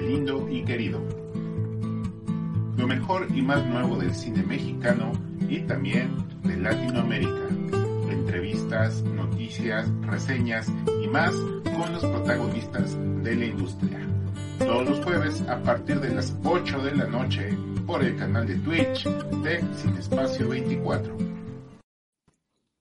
Lindo y querido. Lo mejor y más nuevo del cine mexicano y también de Latinoamérica. Entrevistas, noticias, reseñas y más con los protagonistas de la industria. Todos los jueves a partir de las 8 de la noche por el canal de Twitch de Sin Espacio 24.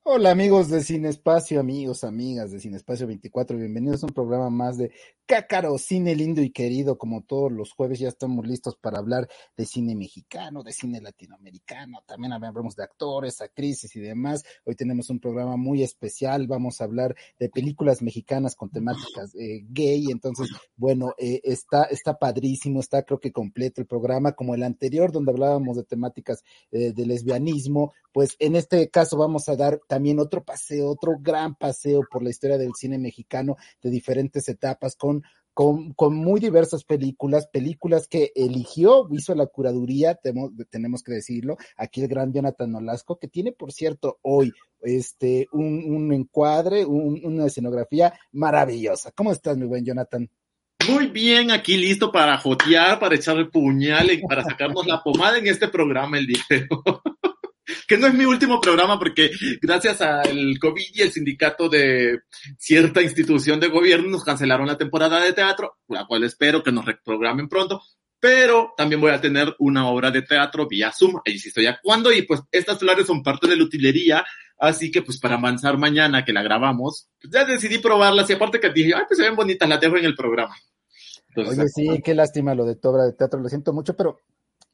Hola amigos de Cine Espacio, amigos, amigas de Cine Espacio 24, bienvenidos a un programa más de Cácaro, cine lindo y querido, como todos los jueves ya estamos listos para hablar de cine mexicano, de cine latinoamericano, también hablamos de actores, actrices y demás. Hoy tenemos un programa muy especial, vamos a hablar de películas mexicanas con temáticas eh, gay, entonces, bueno, eh, está, está padrísimo, está creo que completo el programa, como el anterior donde hablábamos de temáticas eh, de lesbianismo, pues en este caso vamos a dar también otro paseo, otro gran paseo por la historia del cine mexicano de diferentes etapas con con, con, muy diversas películas, películas que eligió, hizo la curaduría, tenemos, tenemos que decirlo, aquí el gran Jonathan Olasco, que tiene, por cierto, hoy este, un, un encuadre, un, una escenografía maravillosa. ¿Cómo estás, mi buen Jonathan? Muy bien, aquí listo para jotear, para echar el puñal y para sacarnos la pomada en este programa el día de hoy que no es mi último programa porque gracias al COVID y el sindicato de cierta institución de gobierno nos cancelaron la temporada de teatro, la cual espero que nos reprogramen pronto, pero también voy a tener una obra de teatro vía Zoom, ahí sí estoy actuando y pues estas flores son parte de la utilería, así que pues para avanzar mañana que la grabamos, pues ya decidí probarlas y aparte que dije, ay pues se ven bonitas, las dejo en el programa. Entonces, Oye, sí, qué lástima lo de tu obra de teatro, lo siento mucho, pero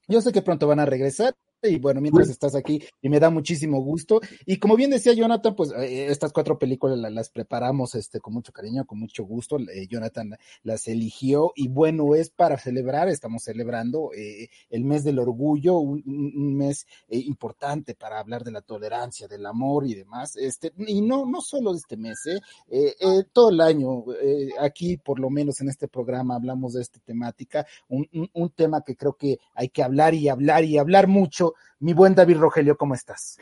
yo sé que pronto van a regresar y bueno, mientras estás aquí, y me da muchísimo gusto. Y como bien decía Jonathan, pues eh, estas cuatro películas las, preparamos este, con mucho cariño, con mucho gusto. Eh, Jonathan las eligió y bueno, es para celebrar, estamos celebrando eh, el mes del orgullo, un, un mes eh, importante para hablar de la tolerancia, del amor y demás. Este, y no, no solo de este mes, eh, todo el año, aquí por lo menos en este programa hablamos de esta temática, un, un, un tema que creo que hay que hablar y hablar y hablar mucho mi buen David Rogelio, ¿cómo estás?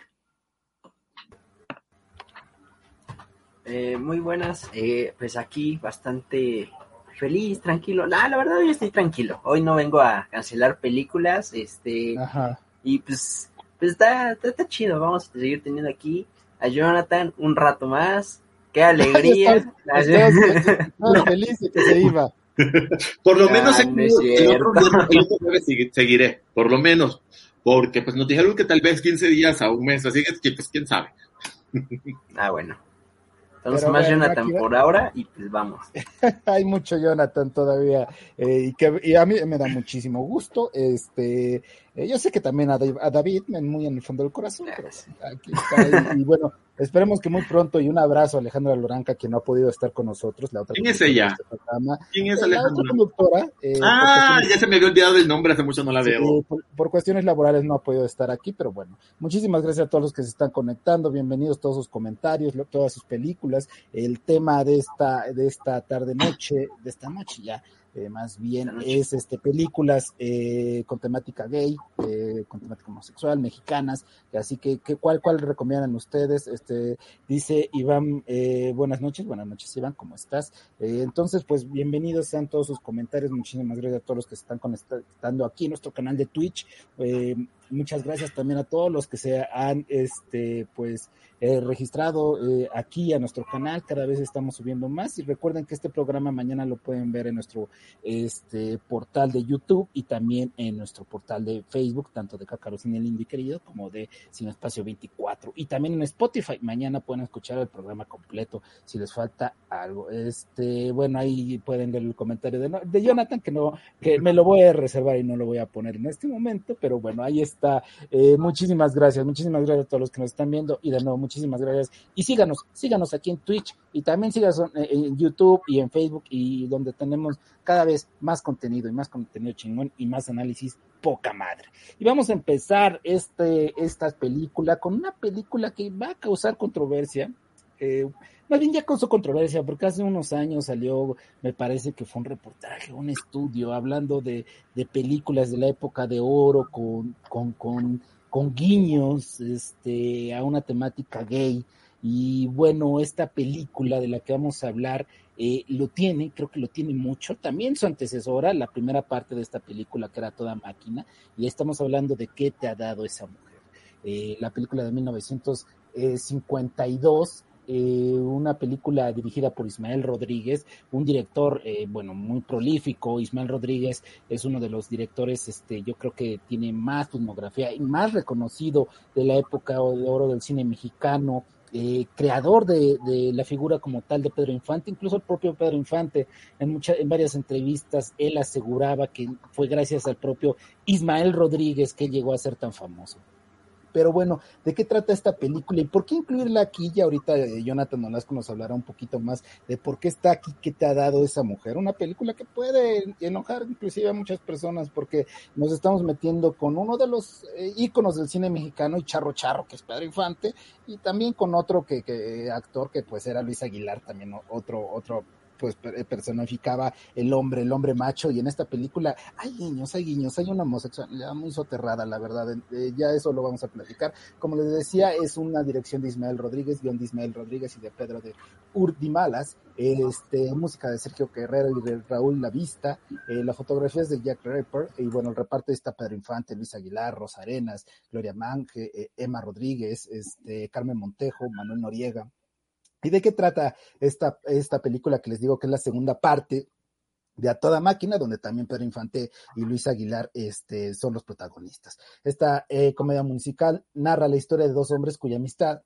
Eh, muy buenas, eh, pues aquí bastante feliz, tranquilo. La, la verdad hoy estoy tranquilo. Hoy no vengo a cancelar películas, este, Ajá. y pues, pues está, está, está, chido. Vamos a seguir teniendo aquí a Jonathan un rato más. Qué alegría. estás, estás, feliz de que se iba. Por lo menos en, no el, otro, el otro jueves seguiré, por lo menos porque pues nos dijeron que tal vez 15 días a un mes, así que pues quién sabe. Ah, bueno. Entonces más bueno, Jonathan por ahora y pues vamos. Hay mucho Jonathan todavía eh, y, que, y a mí me da muchísimo gusto. Este, eh, yo sé que también a, a David, muy en el fondo del corazón, pero aquí está. y, y, bueno, esperemos que muy pronto y un abrazo a Alejandra Loranca, quien no ha podido estar con nosotros. La otra ¿Quién es ella? Este programa. ¿Quién es la Alejandra? otra conductora. Eh, ah, ya se me había olvidado el nombre, hace mucho no la sí, veo. Por, por, cuestiones laborales no ha podido estar aquí, pero bueno, muchísimas gracias a todos los que se están conectando. Bienvenidos todos sus comentarios, todas sus películas. El tema de esta, de esta tarde noche, de esta noche ya, eh, más bien es este películas eh, con temática gay, eh, con temática homosexual, mexicanas, así que, que ¿cuál, cuál recomiendan ustedes? Este dice Iván, eh, buenas noches, buenas noches Iván, ¿cómo estás? Eh, entonces, pues bienvenidos sean todos sus comentarios, muchísimas gracias a todos los que se están conectando aquí en nuestro canal de Twitch. Muchas gracias también a todos los que se han este pues eh, registrado eh, aquí a nuestro canal. Cada vez estamos subiendo más. Y recuerden que este programa mañana lo pueden ver en nuestro este portal de YouTube y también en nuestro portal de Facebook tanto de Cacaro Cine Lindo y Querido como de Cine Espacio 24 y también en Spotify. Mañana pueden escuchar el programa completo si les falta algo. Este bueno ahí pueden ver el comentario de, de Jonathan que no que me lo voy a reservar y no lo voy a poner en este momento pero bueno ahí está está. Eh, muchísimas gracias, muchísimas gracias a todos los que nos están viendo y de nuevo muchísimas gracias. Y síganos, síganos aquí en Twitch y también síganos en YouTube y en Facebook y donde tenemos cada vez más contenido y más contenido chingón y más análisis poca madre. Y vamos a empezar este, esta película con una película que va a causar controversia. Eh, más bien ya causó controversia porque hace unos años salió, me parece que fue un reportaje, un estudio hablando de, de películas de la época de oro con, con, con, con guiños este, a una temática gay. Y bueno, esta película de la que vamos a hablar eh, lo tiene, creo que lo tiene mucho. También su antecesora, la primera parte de esta película que era toda máquina, y estamos hablando de qué te ha dado esa mujer. Eh, la película de 1952 eh, una película dirigida por Ismael Rodríguez, un director, eh, bueno, muy prolífico. Ismael Rodríguez es uno de los directores, este, yo creo que tiene más filmografía y más reconocido de la época de oro del cine mexicano. Eh, creador de, de, la figura como tal de Pedro Infante, incluso el propio Pedro Infante, en, muchas, en varias entrevistas, él aseguraba que fue gracias al propio Ismael Rodríguez que llegó a ser tan famoso. Pero bueno, ¿de qué trata esta película y por qué incluirla aquí? Ya ahorita eh, Jonathan Nolasco nos hablará un poquito más de por qué está aquí, qué te ha dado esa mujer. Una película que puede enojar inclusive a muchas personas porque nos estamos metiendo con uno de los eh, íconos del cine mexicano y charro charro, que es Pedro Infante, y también con otro que, que actor que pues era Luis Aguilar, también otro, otro pues eh, personificaba el hombre, el hombre macho, y en esta película hay guiños, hay guiños, hay una homosexualidad muy soterrada, la verdad, eh, ya eso lo vamos a platicar. Como les decía, es una dirección de Ismael Rodríguez, guion de Ismael Rodríguez y de Pedro de Urdimalas, este, música de Sergio Guerrero y de Raúl Lavista, eh, la fotografía es de Jack Rapper, y bueno, el reparto está Pedro Infante, Luis Aguilar, Rosa Arenas, Gloria Mange, eh, Emma Rodríguez, este, Carmen Montejo, Manuel Noriega, ¿Y de qué trata esta, esta película que les digo que es la segunda parte de A Toda Máquina, donde también Pedro Infante y Luis Aguilar este, son los protagonistas? Esta eh, comedia musical narra la historia de dos hombres cuya amistad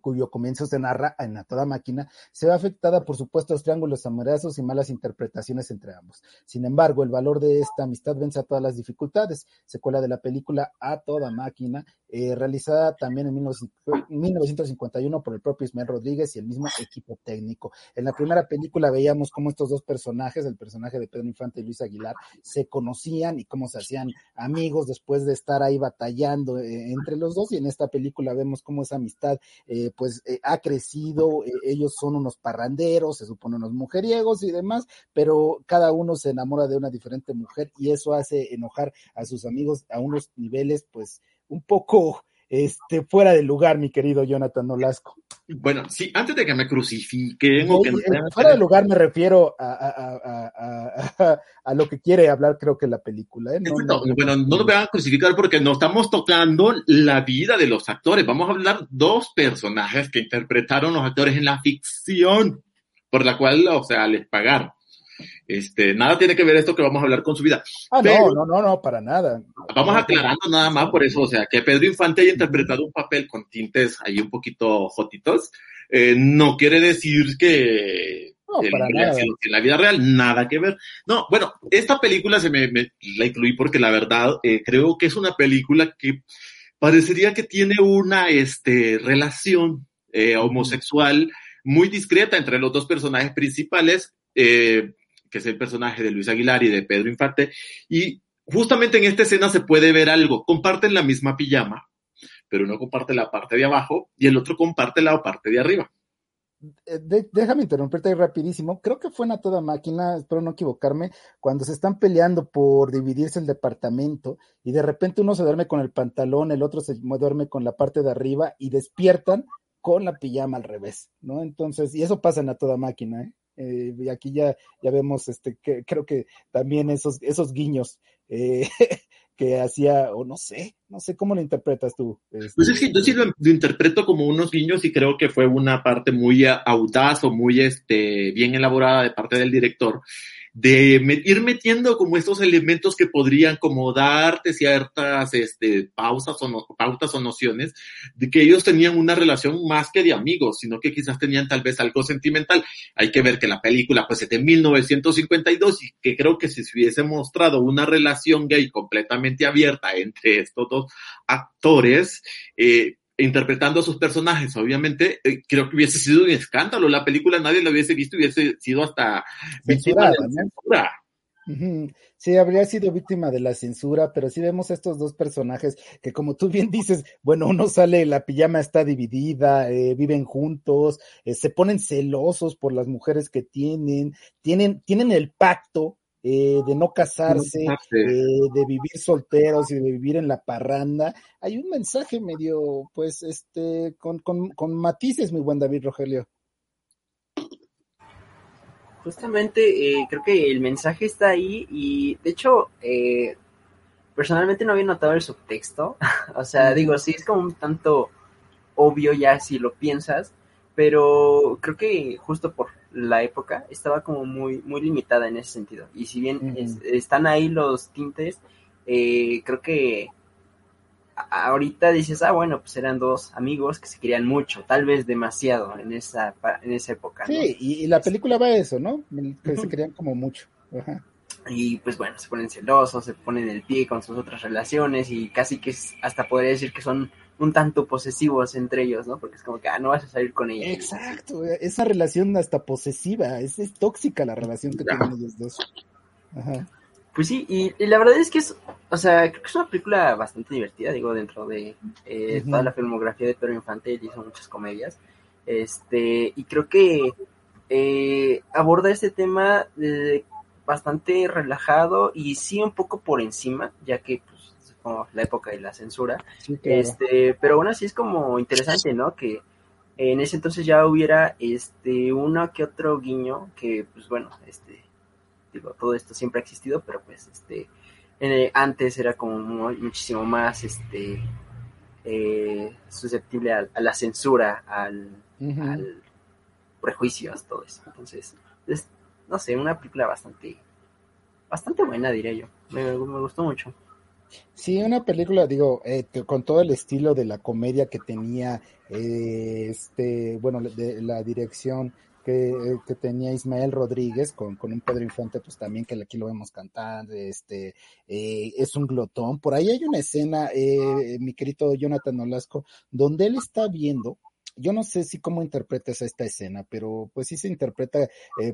cuyo comienzo se narra en A Toda Máquina, se ve afectada por supuestos triángulos amorosos y malas interpretaciones entre ambos. Sin embargo, el valor de esta amistad vence a todas las dificultades. Secuela de la película A Toda Máquina, eh, realizada también en 1951 por el propio Ismael Rodríguez y el mismo equipo técnico. En la primera película veíamos cómo estos dos personajes, el personaje de Pedro Infante y Luis Aguilar, se conocían y cómo se hacían amigos después de estar ahí batallando eh, entre los dos. Y en esta película vemos cómo esa amistad eh, pues eh, ha crecido. Eh, ellos son unos parranderos, se supone unos mujeriegos y demás, pero cada uno se enamora de una diferente mujer y eso hace enojar a sus amigos a unos niveles pues un poco este, fuera de lugar, mi querido Jonathan Nolasco. Bueno, sí, antes de que me crucifiquen o que fuera de lugar me refiero a, a, a, a, lo que quiere hablar, creo que la película. ¿eh? No, no, bueno, no nos van a crucificar porque no estamos tocando la vida de los actores. Vamos a hablar dos personajes que interpretaron los actores en la ficción, por la cual, o sea, les pagaron. Este, nada tiene que ver esto que vamos a hablar con su vida. Ah, no, no, no, no, para nada. Vamos aclarando nada más por eso, o sea, que Pedro Infante haya interpretado un papel con tintes ahí un poquito jotitos, eh, no quiere decir que no, para nada. en la vida real, nada que ver. No, bueno, esta película se me, me la incluí porque la verdad eh, creo que es una película que parecería que tiene una este, relación eh, homosexual muy discreta entre los dos personajes principales. Eh, que es el personaje de Luis Aguilar y de Pedro Infante, y justamente en esta escena se puede ver algo, comparten la misma pijama, pero uno comparte la parte de abajo y el otro comparte la parte de arriba. Eh, déjame interrumpirte ahí rapidísimo. Creo que fue en a toda máquina, espero no equivocarme, cuando se están peleando por dividirse el departamento y de repente uno se duerme con el pantalón, el otro se duerme con la parte de arriba y despiertan con la pijama al revés, ¿no? Entonces, y eso pasa en a toda máquina, ¿eh? Eh, y aquí ya, ya vemos, este, que creo que también esos, esos guiños eh, que hacía, o no sé, no sé cómo lo interpretas tú. Este. Pues es que yo sí lo, lo, interpreto como unos guiños y creo que fue una parte muy audaz o muy este, bien elaborada de parte del director de me, ir metiendo como estos elementos que podrían como darte ciertas este, pausas o no, pautas o nociones de que ellos tenían una relación más que de amigos, sino que quizás tenían tal vez algo sentimental. Hay que ver que la película pues es de 1952 y que creo que si se hubiese mostrado una relación gay completamente abierta entre estos dos actores. Eh, interpretando a sus personajes, obviamente, eh, creo que hubiese sido un escándalo. La película nadie la hubiese visto, hubiese sido hasta víctima de la censura. Sí, habría sido víctima de la censura, pero sí vemos estos dos personajes que, como tú bien dices, bueno, uno sale, la pijama está dividida, eh, viven juntos, eh, se ponen celosos por las mujeres que tienen, tienen, tienen el pacto eh, de no casarse, de vivir solteros y de vivir en la parranda. Hay un mensaje medio, pues, este, con, con, con matices, mi buen David Rogelio. Justamente eh, creo que el mensaje está ahí y de hecho eh, personalmente no había notado el subtexto, o sea, digo, sí es como un tanto obvio ya si lo piensas, pero creo que justo por la época estaba como muy, muy limitada en ese sentido. Y si bien están ahí los tintes, eh, creo que ahorita dices, ah, bueno, pues eran dos amigos que se querían mucho, tal vez demasiado en esa, en esa época. Sí, y, la película va a eso, ¿no? Que se querían como mucho. Y pues bueno, se ponen celosos, se ponen el pie con sus otras relaciones y casi que hasta podría decir que son un tanto posesivos entre ellos, ¿no? Porque es como que, ah, no vas a salir con ella. Exacto, esa relación hasta posesiva, es, es tóxica la relación que tienen ellos dos. Ajá. Pues sí, y, la verdad es que es, o sea, creo que es una película bastante divertida, digo, dentro de eh, toda la filmografía de Pedro Infante, él hizo muchas comedias, este, y creo que eh, aborda este tema de, bastante relajado y sí un poco por encima, ya que pues, es como la época de la censura, este, pero aún así es como interesante, ¿no? Que en ese entonces ya hubiera este uno que otro guiño que pues bueno este digo, todo esto siempre ha existido, pero pues este, antes era como muchísimo más este, eh, susceptible a, la censura, al, prejuicio, a todo eso. Entonces, es, no sé, una película bastante, bastante buena, diría yo. Me, gustó mucho. Sí, una película, digo, eh, con todo el estilo de la comedia que tenía, eh, este, bueno, de la dirección eh, que, tenía Ismael Rodríguez con, con, un Pedro Infante, pues también que aquí lo vemos cantar, este, eh, es un glotón. Por ahí hay una escena, eh, mi querido Jonathan Olasco, donde él está viendo, yo no sé si cómo interpretas esta escena, pero pues sí se interpreta,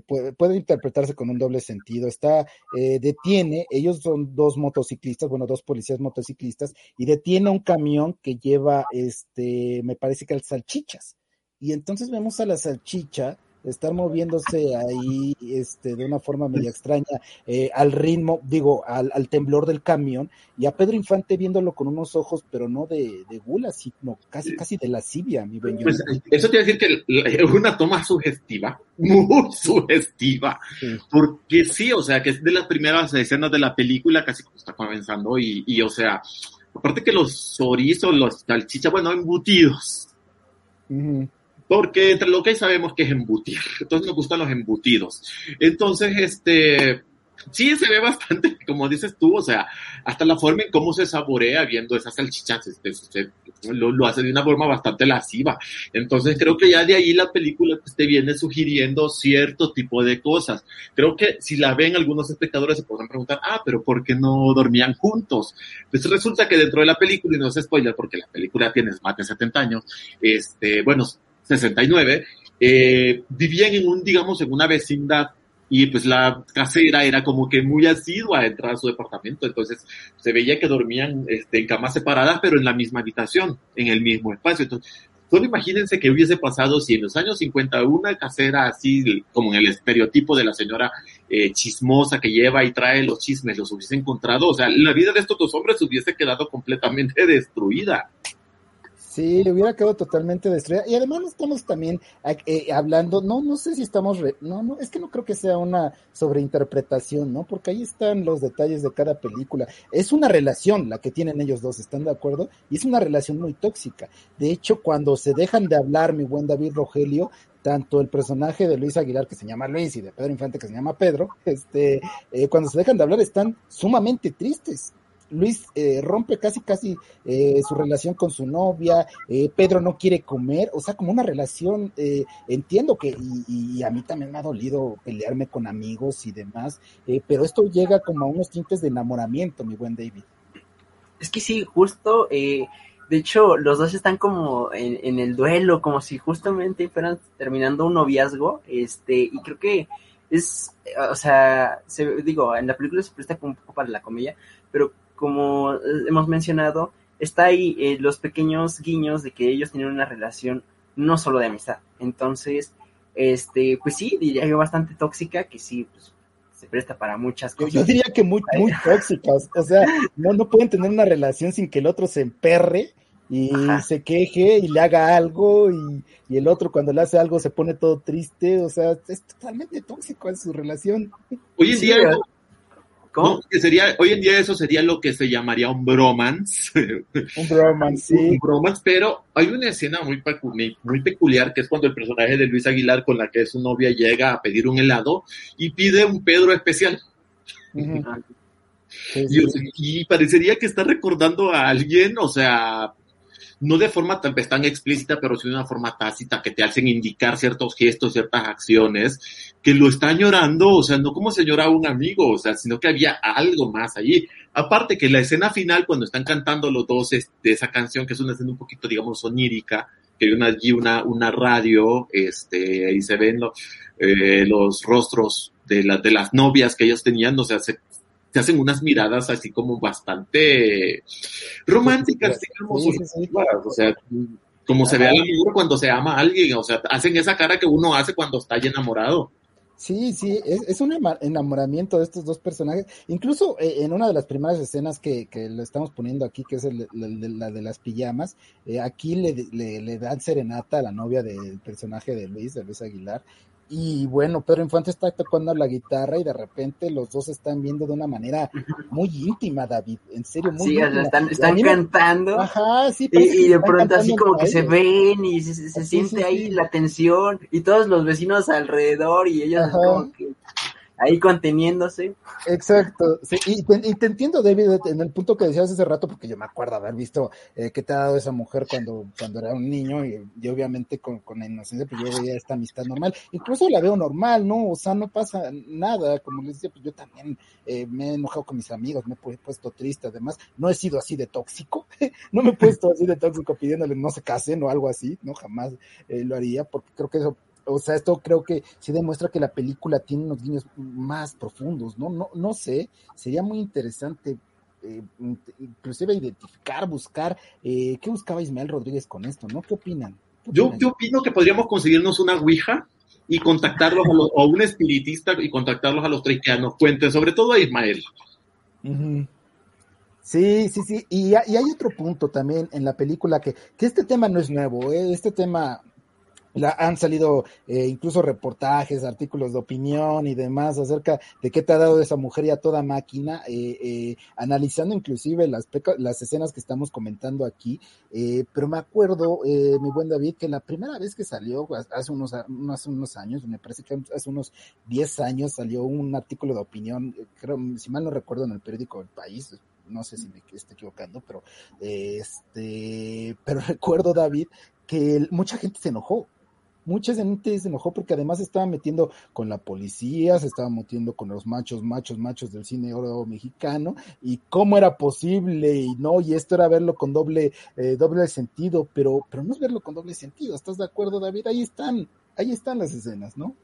puede, interpretarse con un doble sentido. Está, detiene, ellos son dos motociclistas, bueno, dos policías motociclistas, y detiene un camión que lleva, este, me parece que al salchichas. Y entonces vemos a la salchicha estar moviéndose ahí este, de una forma media extraña eh, al ritmo, digo, al, al, temblor del camión, y a Pedro Infante viéndolo con unos ojos, pero no de, de gula, sino casi, casi de lascivia, mi buen pues, Eso quiere decir que es una toma sugestiva, muy sugestiva, porque sí, o sea, que es de las primeras escenas de la película, casi como está comenzando, y, y o sea, aparte que los chorizos, los salchichas, bueno, embutidos porque entre lo que hay sabemos que es embutir, entonces nos gustan los embutidos. Entonces, este, sí se ve bastante, como dices tú, o sea, hasta la forma en cómo se saborea viendo esas salchichas, este, lo, hace de una forma bastante lasciva. Entonces creo que ya de ahí la película pues, te viene sugiriendo cierto tipo de cosas. Creo que si la ven algunos espectadores se podrán preguntar, ah, pero ¿por qué no dormían juntos? Pues resulta que dentro de la película, y no es spoiler porque la película tiene más de 70 años, este, bueno, 69, eh, vivían en un, digamos, en una vecindad y pues la casera era como que muy asidua a entrar a su departamento, entonces se veía que dormían este, en camas separadas, pero en la misma habitación, en el mismo espacio. Entonces, solo imagínense que hubiese pasado si en los años 50 una casera así, como en el estereotipo de la señora eh, chismosa que lleva y trae los chismes, los hubiese encontrado, o sea, la vida de estos dos hombres hubiese quedado completamente destruida. Sí, le hubiera quedado totalmente destruida. Y además estamos también eh, hablando, no, no sé si estamos, no, no, es que no creo que sea una sobreinterpretación, ¿no? Porque ahí están los detalles de cada película. Es una relación la que tienen ellos dos, ¿están de acuerdo? Y es una relación muy tóxica. De hecho, cuando se dejan de hablar, mi buen David Rogelio, tanto el personaje de Luis Aguilar, que se llama Luis, y de Pedro Infante, que se llama Pedro, este, eh, cuando se dejan de hablar están sumamente tristes Luis eh, rompe casi casi eh, su relación con su novia, eh, Pedro no quiere comer, o sea, como una relación, entiendo que, y, a mí también me ha dolido pelearme con amigos y demás, pero esto llega como a unos tintes de enamoramiento, mi buen David. Es que sí, justo, eh, de hecho, los dos están como en, en, el duelo, como si justamente fueran terminando un noviazgo, este, y creo que es, o sea, se, digo, en la película se presta como un poco para la comedia, pero como hemos mencionado, está ahí eh, los pequeños guiños de que ellos tienen una relación no solo de amistad. Entonces, este, pues sí, diría yo bastante tóxica, que sí, pues, se presta para muchas cosas. Yo diría que muy, muy tóxicas, o sea, no, no pueden tener una relación sin que el otro se emperre y Ajá. se queje y le haga algo y, y, el otro cuando le hace algo se pone todo triste, o sea, es totalmente tóxico en su relación. Hoy en día, sí, ¿no? que sería, hoy en día eso sería lo que se llamaría un bromance. Un bromance, sí. Un bromance, pero hay una escena muy, muy peculiar que es cuando el personaje de Luis Aguilar con la que es su novia llega a pedir un helado y pide un Pedro especial. Uh -huh. sí, sí. Y, y parecería que está recordando a alguien, o sea, no de forma vez tan explícita, pero sí de una forma tácita que te hacen indicar ciertos gestos, ciertas acciones, que lo está llorando, o sea, no como se llora un amigo, o sea, sino que había algo más allí. Aparte que la escena final, cuando están cantando los dos de esa canción, que es una escena un poquito, digamos, onírica, que hay una, allí una, una radio, este, ahí se ven lo, eh, los rostros de, la, de las novias que ellos tenían, o sea, se, se hacen unas miradas así como bastante románticas, digamos, sí, sí, o sea, como se ve al amor cuando se ama a alguien, o sea, hacen esa cara que uno hace cuando está ya enamorado. Sí, sí, es, es, un enamoramiento de estos dos personajes. Incluso eh, en una de las primeras escenas que, que lo estamos poniendo aquí, que es el, la, la, de las pijamas, eh, aquí le, le, le, dan serenata a la novia del personaje de Luis, de Luis Aguilar, y bueno, Pedro Infante está tocando la guitarra y de repente los dos están viendo de una manera muy íntima, David, en serio, muy sí, íntima. están, están cantando. Ajá, sí, y, y, de pronto así como que se ven y se, se, se sí, siente sí, ahí la tensión y todos los vecinos alrededor y ellos como que ahí conteniéndose. Exacto, y, te, entiendo, David, en el punto que decías hace rato, porque yo me acuerdo haber visto eh, que te ha dado esa mujer cuando, cuando era un niño, y, y obviamente con, con, la inocencia, pues yo veía esta amistad normal, incluso la veo normal, ¿no? O sea, no pasa nada, como les decía, pues yo también eh, me he enojado con mis amigos, me he puesto triste, además, no he sido así de tóxico, no me he puesto así de tóxico pidiéndole no se casen o algo así, ¿no? Jamás eh, lo haría, porque creo que eso o sea, esto creo que sí demuestra que la película tiene unos guiños más profundos, ¿no? No, no sé, sería muy interesante eh, inclusive identificar, buscar, eh, ¿qué buscaba Ismael Rodríguez con esto, no? ¿Qué opinan? ¿Qué yo, opinan? yo opino que podríamos conseguirnos una ouija y contactarlos a los, o un espiritista y contactarlos a los tres que nos cuenten, sobre todo a Ismael. Uh -huh. Sí, sí, sí. Y, y, hay otro punto también en la película que, que este tema no es nuevo, ¿eh? este tema la, han salido eh, incluso reportajes, artículos de opinión y demás acerca de qué te ha dado esa mujer y a toda máquina, eh, eh, analizando inclusive las, las escenas que estamos comentando aquí, eh, pero me acuerdo, eh, mi buen David, que la primera vez que salió, hace unos, hace unos años, me parece que hace unos 10 años salió un artículo de opinión, creo, si mal no recuerdo, en el periódico El País, no sé si me estoy equivocando, pero este, pero recuerdo, David, que mucha gente se enojó, mucha gente se enojó porque además se estaba metiendo con la policía, se estaba metiendo con los machos, machos, machos del cine oro mexicano y cómo era posible y no, y esto era verlo con doble, eh, doble sentido, pero, pero no es verlo con doble sentido, ¿estás de acuerdo David? Ahí están, ahí están las escenas, ¿no?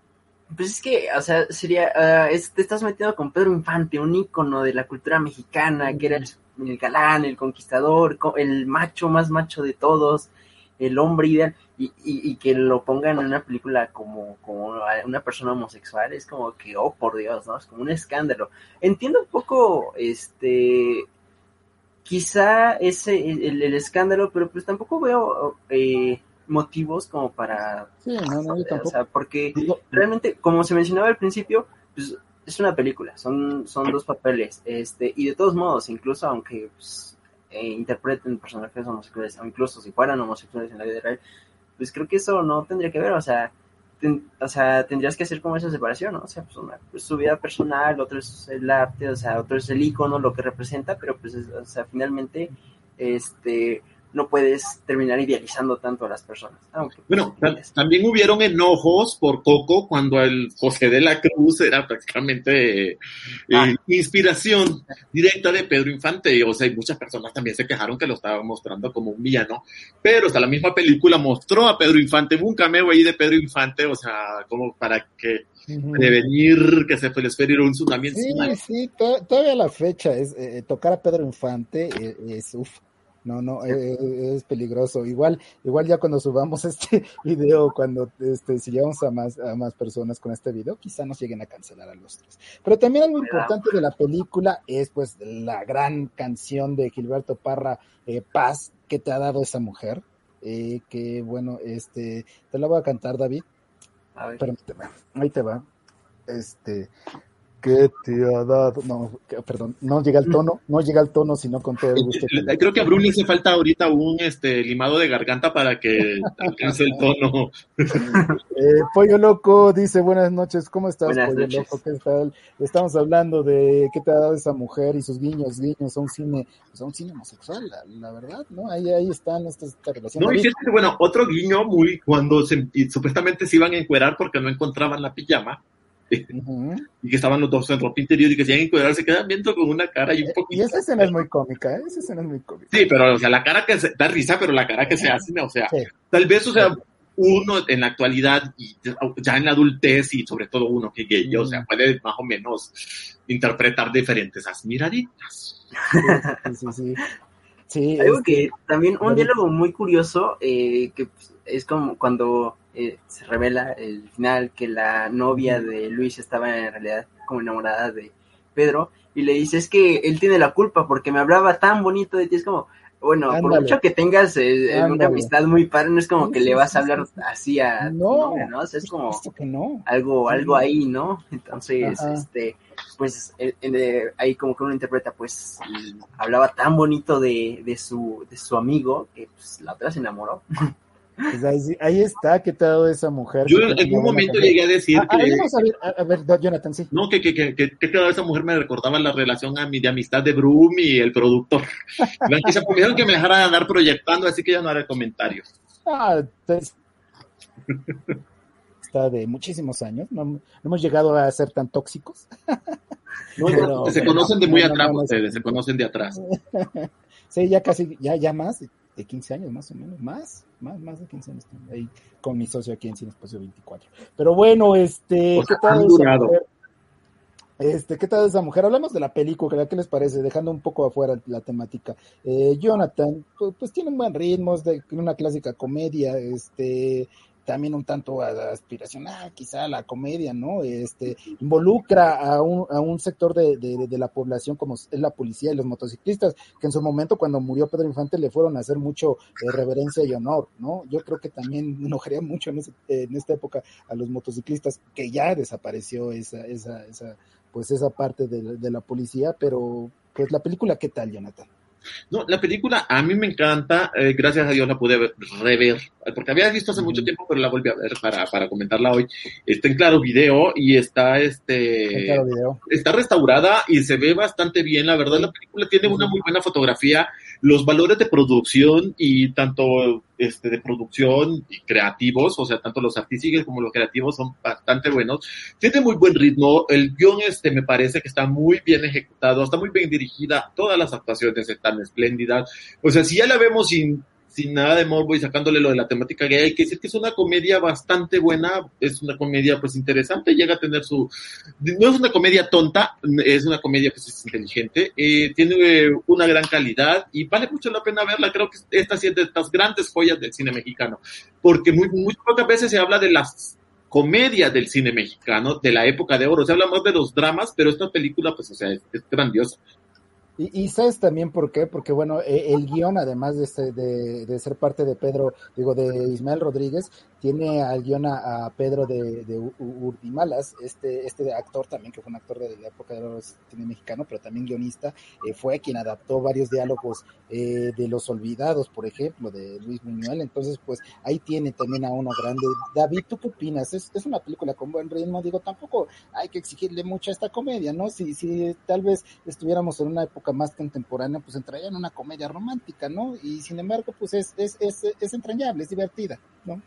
Pues es que, o sea, sería, uh, es, te estás metiendo con Pedro Infante, un ícono de la cultura mexicana, que era el, el galán, el conquistador, el macho más macho de todos, el hombre ideal y, y, y, que lo pongan en una película como, como una persona homosexual es como que, oh por Dios, ¿no? Es como un escándalo. Entiendo un poco, este, quizá ese, el, el escándalo, pero pues tampoco veo eh, motivos como para... Sí, no, no, yo tampoco. O sea, porque realmente, como se mencionaba al principio, pues es una película, son, son dos papeles, este, y de todos modos, incluso aunque... Pues, eh, interpreten personajes homosexuales, o incluso si fueran homosexuales en la vida real, pues creo que eso no tendría que ver, o sea, o sea, tendrías que hacer como esa separación, ¿no? O sea, pues, una, pues, su vida personal, otro es el arte, o sea, otro es el icono, lo que representa, pero pues, es, o sea, finalmente, este, no puedes terminar idealizando tanto a las personas. bueno, también hubieron enojos por Coco cuando el José de la Cruz era prácticamente eh, ah. inspiración directa de Pedro Infante. O sea, y muchas personas también se quejaron que lo estaban mostrando como un villano, pero hasta la misma película mostró a Pedro Infante, hubo un cameo ahí de Pedro Infante, o sea, como para que prevenir que se les fuera un tsunami Sí, sí, todavía la fecha es eh, tocar a Pedro Infante eh, es, uff no, no, eh, es, peligroso. Igual, igual ya cuando subamos este video, cuando este, si llegamos a más, a más personas con este video, quizá nos lleguen a cancelar a los tres. Pero también algo importante de la película es pues la gran canción de Gilberto Parra, eh, Paz, que te ha dado esa mujer. Eh, que bueno, este, te la voy a cantar, David. A ver. ahí te va. Este, ¿Qué te ha dado? No, perdón, no llega el tono, no llega el tono, sino con todo el gusto. Creo que a le hace falta ahorita un este limado de garganta para que alcance el tono. Eh, Pollo Loco dice, buenas noches, ¿cómo estás, Pollo Loco? ¿Qué tal? Estamos hablando de qué te ha dado esa mujer y sus guiños, guiños a un cine, pues a un cine homosexual, la, verdad, ¿no? Ahí, ahí están estas relaciones. No, y fíjate, bueno, otro guiño muy, cuando supuestamente se iban a encuerar porque no encontraban la pijama, y que estaban los dos en ropa interior y que se iban a encuadrar, se quedan viendo con una cara y un poquito. Y esa escena es muy cómica, ¿eh? esa escena es muy cómica. Sí, pero, o sea, la cara que se da risa, pero la cara que se hace, o sea, tal vez, o sea, uno en la actualidad y ya en la adultez y sobre todo uno que gay, o sea, puede más o menos interpretar diferentes esas miraditas. Sí, sí, sí. Algo que también, un diálogo muy curioso, eh, que es como cuando eh, se revela el final que la novia de Luis estaba en realidad como enamorada de Pedro y le dice es que él tiene la culpa porque me hablaba tan bonito de ti, es como, bueno, por mucho que tengas eh, una amistad muy padre, no es como que le vas a hablar así a no, ¿no? es como algo, algo ahí, ¿no? Entonces, este, pues eh, ahí como que uno interpreta, pues hablaba tan bonito de, de su, de su amigo que pues, la otra se enamoró. Pues ahí, está, ¿qué te ha dado esa mujer? Yo en algún momento llegué a decir ah, que... A, ver, Jonathan, sí. No, que, que, que, que, te ha dado esa mujer me recordaba la relación a mi, de amistad de Broom y el productor. que se pidieron que me dejara andar proyectando, así que ya no haré comentarios. Ah, está de muchísimos años, no, hemos llegado a ser tan tóxicos. se conocen de muy atrás ustedes, se conocen de atrás. sí, ya casi, ya, ya más, de 15 años más o menos, más, más, más de 15 años ahí con mi socio aquí en Cine Espacio 24. Pero bueno, este, ¿qué tal esa mujer? Este, ¿qué tal esa mujer? Hablamos de la película, ¿qué les parece? Dejando un poco afuera la temática. Eh, Jonathan, pues, pues, tiene un buen ritmo, es de una clásica comedia, este, también un tanto aspiracional, quizá la comedia, ¿no? Este, involucra a un, a un sector de, de, la población como es la policía y los motociclistas, que en su momento cuando murió Pedro Infante le fueron a hacer mucho eh, reverencia y honor, ¿no? Yo creo que también enojaría mucho en, en esta época a los motociclistas, que ya desapareció esa, esa, esa pues esa parte de, de la policía, pero pues la película, ¿qué tal, Jonathan? No, la película a mí me encanta, eh, gracias a Dios la pude rever, porque había visto hace mucho tiempo, pero la volví a ver para, para comentarla hoy. Está en claro video y está este está restaurada y se ve bastante bien, la verdad la película tiene una muy buena fotografía, los valores de producción y tanto este, de producción y creativos, o sea, tanto los artísticos como los creativos son bastante buenos. Tiene muy buen ritmo, el guion este me parece que está muy bien ejecutado, está muy bien dirigida, todas las actuaciones están espléndidas. O sea, si ya la vemos sin sin nada de morbo y sacándole lo de la temática gay, hay que decir que es una comedia bastante buena, es una comedia pues interesante, llega a tener su, no es una comedia tonta, es una comedia pues es inteligente, eh, tiene eh, una gran calidad y vale mucho la pena verla, creo que esta es de estas grandes joyas del cine mexicano, porque muy, muy pocas veces se habla de las comedias del cine mexicano, de la época de oro, se habla más de los dramas, pero esta película pues o sea es grandiosa. Y, sabes también por qué, porque bueno, e, el guion, además de, de, ser parte de Pedro, digo, de Ismael Rodríguez, tiene al guion a, Pedro de, Urdimalas, este, este actor también, que fue un actor de la época de cine mexicano, pero también guionista, eh, fue quien adaptó varios diálogos eh, de Los Olvidados, por ejemplo, de Luis Buñuel, entonces pues ahí tiene también a uno grande. David, ¿tú qué opinas? Es, es una película con buen ritmo, digo, tampoco hay que exigirle mucho a esta comedia, ¿no? Si, si tal vez estuviéramos en una época más contemporánea, pues entraría en una comedia romántica, ¿no? Y sin embargo, pues es, es, es, es entrañable, es divertida, ¿no?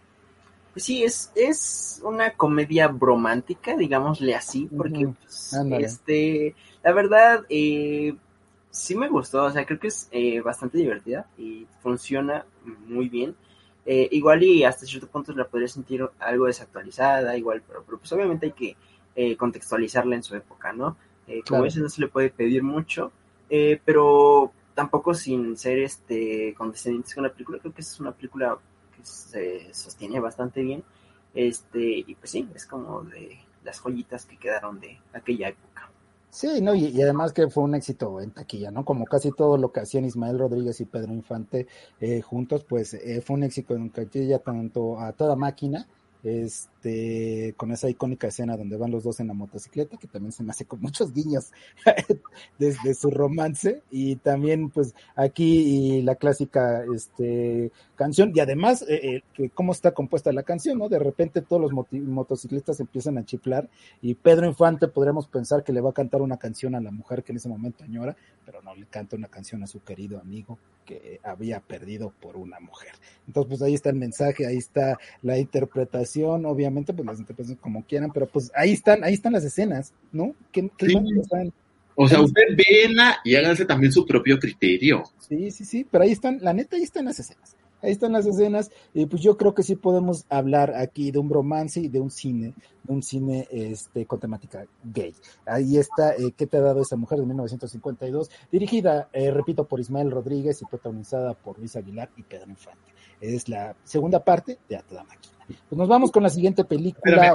Pues sí, es, es una comedia romántica, digámosle así, porque pues, este, la verdad, eh, sí me gustó, o sea, creo que es eh, bastante divertida y funciona muy bien. Eh, igual y hasta cierto punto la podría sentir algo desactualizada, igual, pero, pero pues obviamente hay que eh, contextualizarla en su época, ¿no? como veces no se le puede pedir mucho, pero tampoco sin ser este condescendientes con la película, creo que es una película se sostiene bastante bien. Este, y pues sí, es como de las joyitas que quedaron de aquella época. Sí, no, y, además que fue un éxito en taquilla, ¿no? Como casi todo lo que hacían Ismael Rodríguez y Pedro Infante eh, juntos, pues eh, fue un éxito en taquilla tanto a toda máquina este, con esa icónica escena donde van los dos en la motocicleta, que también se me hace con muchos guiños desde su romance, y también pues aquí la clásica este, canción, y además eh, eh, cómo está compuesta la canción, ¿no? De repente todos los motociclistas empiezan a chiflar, y Pedro Infante podríamos pensar que le va a cantar una canción a la mujer que en ese momento añora, pero no, le canta una canción a su querido amigo que había perdido por una mujer. Entonces, pues ahí está el mensaje, ahí está la interpretación, obviamente, pues las interpretaciones como quieran, pero pues ahí están, ahí están las escenas, ¿no? ¿Qué, O sea, usted vela y háganse también su propio criterio. Sí, sí, sí, pero ahí están, la neta, ahí están las escenas ahí están las escenas, y pues yo creo que sí podemos hablar aquí de un romance y de un cine, de un cine este, con temática gay. Ahí está, eh, ¿qué te ha dado esa mujer de 1952? Dirigida, eh, repito, por Ismael Rodríguez y protagonizada por Luis Aguilar y Pedro Infante. Es la segunda parte de A Toda Máquina. Pues nos vamos con la siguiente película.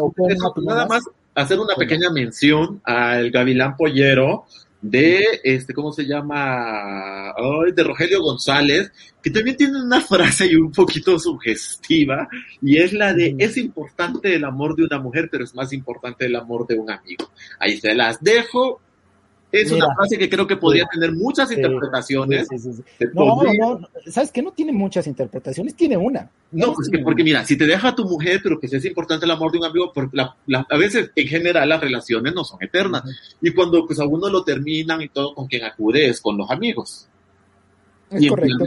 nada más hacer una pequeña mención al Gavilán Pollero, de este, ¿cómo se llama? de Rogelio González, que también tiene una frase y un poquito sugestiva, y es la de es importante el amor de una mujer, pero es más importante el amor de un amigo. Ahí se las dejo, es una frase que creo que podría tener muchas interpretaciones. no, no, ¿sabes que No tiene muchas interpretaciones, tiene una. No, pues que porque mira, si te deja tu mujer, pero que es importante el amor de un amigo, porque a veces en general las relaciones no son eternas. Y cuando pues a uno lo terminan y todo, con quien acude es con los amigos. Es correcto.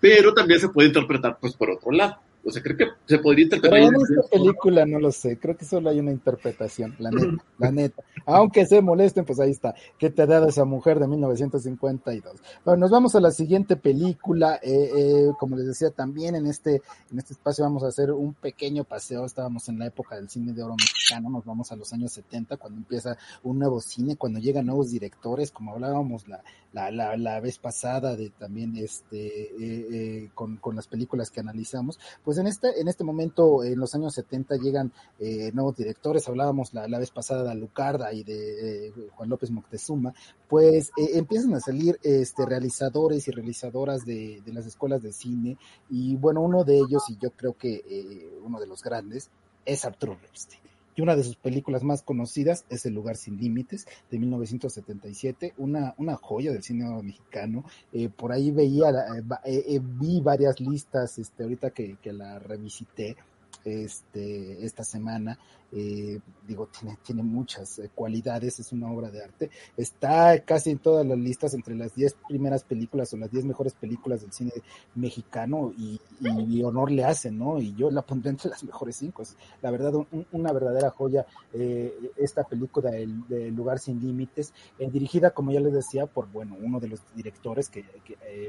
pero también se puede interpretar pues por otro lado. O sea, creo que se podría interpretar. Pero en esta película no lo sé, creo que solo hay una interpretación, la neta, la neta. Aunque se molesten, pues ahí está. ¿Qué te ha dado esa mujer de 1952? Bueno, nos vamos a la siguiente película. Eh, eh, como les decía, también en este, en este espacio vamos a hacer un pequeño paseo. Estábamos en la época del cine de oro mexicano, nos vamos a los años 70, cuando empieza un nuevo cine, cuando llegan nuevos directores, como hablábamos la, la, la, la vez pasada de también este, eh, eh con, con las películas que analizamos. Pues pues en este, en este momento, en los años 70, llegan eh, nuevos directores, hablábamos la, vez pasada de Lucarda y de eh, Juan López Moctezuma, pues eh, empiezan a salir este, realizadores y realizadoras de, las escuelas de cine, y bueno, uno de ellos, y yo creo que uno de los grandes, es Arturo Ripstein y una de sus películas más conocidas es El lugar sin límites de 1977, una, una joya del cine mexicano. Eh, por ahí veía, eh, eh, vi varias listas, este, ahorita que, que la revisité, este, esta semana eh, digo, tiene, tiene muchas eh, cualidades, es una obra de arte. Está casi en todas las listas entre las 10 primeras películas o las 10 mejores películas del cine mexicano y, honor le hacen, ¿no? Y yo la pondré entre las mejores cinco. La verdad, una verdadera joya eh, esta película del, Lugar Sin Límites, dirigida, como ya les decía, por, bueno, uno de los directores que,